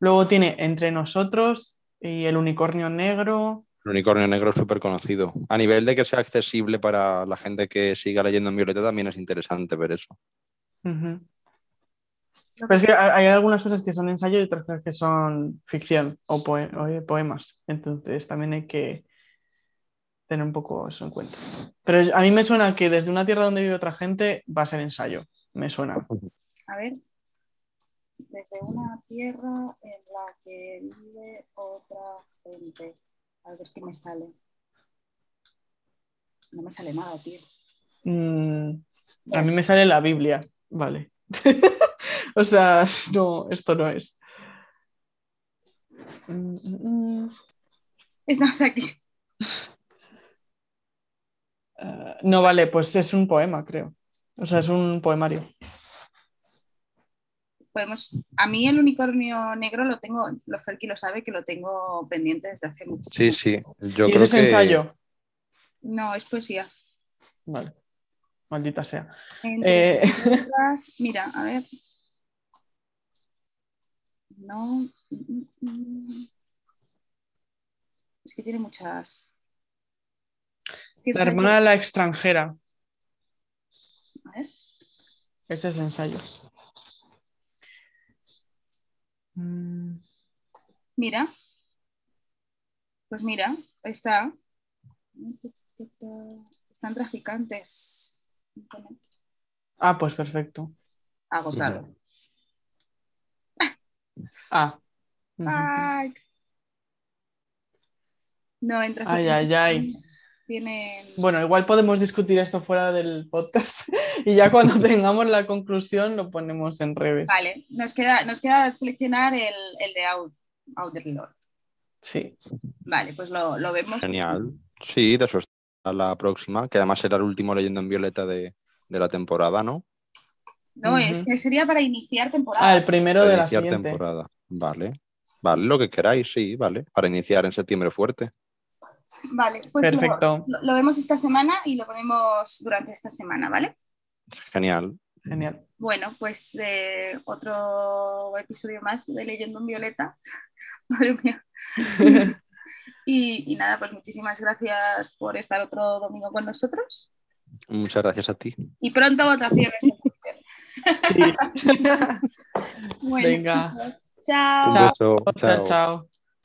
Luego tiene Entre nosotros y El unicornio negro. El unicornio negro es súper conocido. A nivel de que sea accesible para la gente que siga leyendo en Violeta, también es interesante ver eso. Pero es que hay algunas cosas que son ensayo y otras cosas que son ficción o, poe- o, eh, poemas. Entonces también hay que tener un poco eso en cuenta. Pero a mí me suena que desde una tierra donde vive otra gente va a ser ensayo. Me suena. A ver. Desde una tierra en la que vive otra gente. A ver qué me sale. No me sale nada, tío. Mm, a mí me sale la Biblia. Vale. o sea, no, esto no es. Estamos aquí. Eh, no vale, pues es un poema, creo. O sea, es un poemario. Podemos. A mí el unicornio negro lo tengo, lo Ferki lo sabe que lo tengo pendiente desde hace mucho Sí, sí. Yo y creo ese que es ensayo. No, es poesía. Vale. Maldita sea. Entre Eh, Mira, a ver. No. Es que tiene muchas. Es que La hermana de la extranjera. A ver. Ese es ensayo. Mm, Mira. Pues mira, ahí está. Están traficantes. Ah, pues perfecto. Agotado. Ah. No, en Ay, ay, ay. Tienen. Bueno, igual podemos discutir esto fuera del podcast y ya cuando tengamos la conclusión lo ponemos en redes. Vale, nos queda, nos queda seleccionar el, el de Out, Outer Lord. Sí. Vale, pues lo, lo vemos. Genial. Sí, de eso está la próxima, que además será el último leyendo en Violeta de, de la temporada, ¿no? No, Ujú. este sería para iniciar Ah, temporada. el primero de la siguiente. temporada. Vale. Vale, lo que queráis, sí, vale. Para iniciar en septiembre fuerte. Vale, pues lo, Perfecto. lo- lo vemos esta semana y lo ponemos durante esta semana, ¿vale? Genial. Genial. Bueno, pues eh, otro episodio más de Leyendo en Violeta. Madre mía. Y, y nada, pues muchísimas gracias por estar otro domingo con nosotros. Muchas gracias a ti. Y pronto votaciones. Sí. Bueno, Venga. Chao. Un Chao. beso. chao, chao.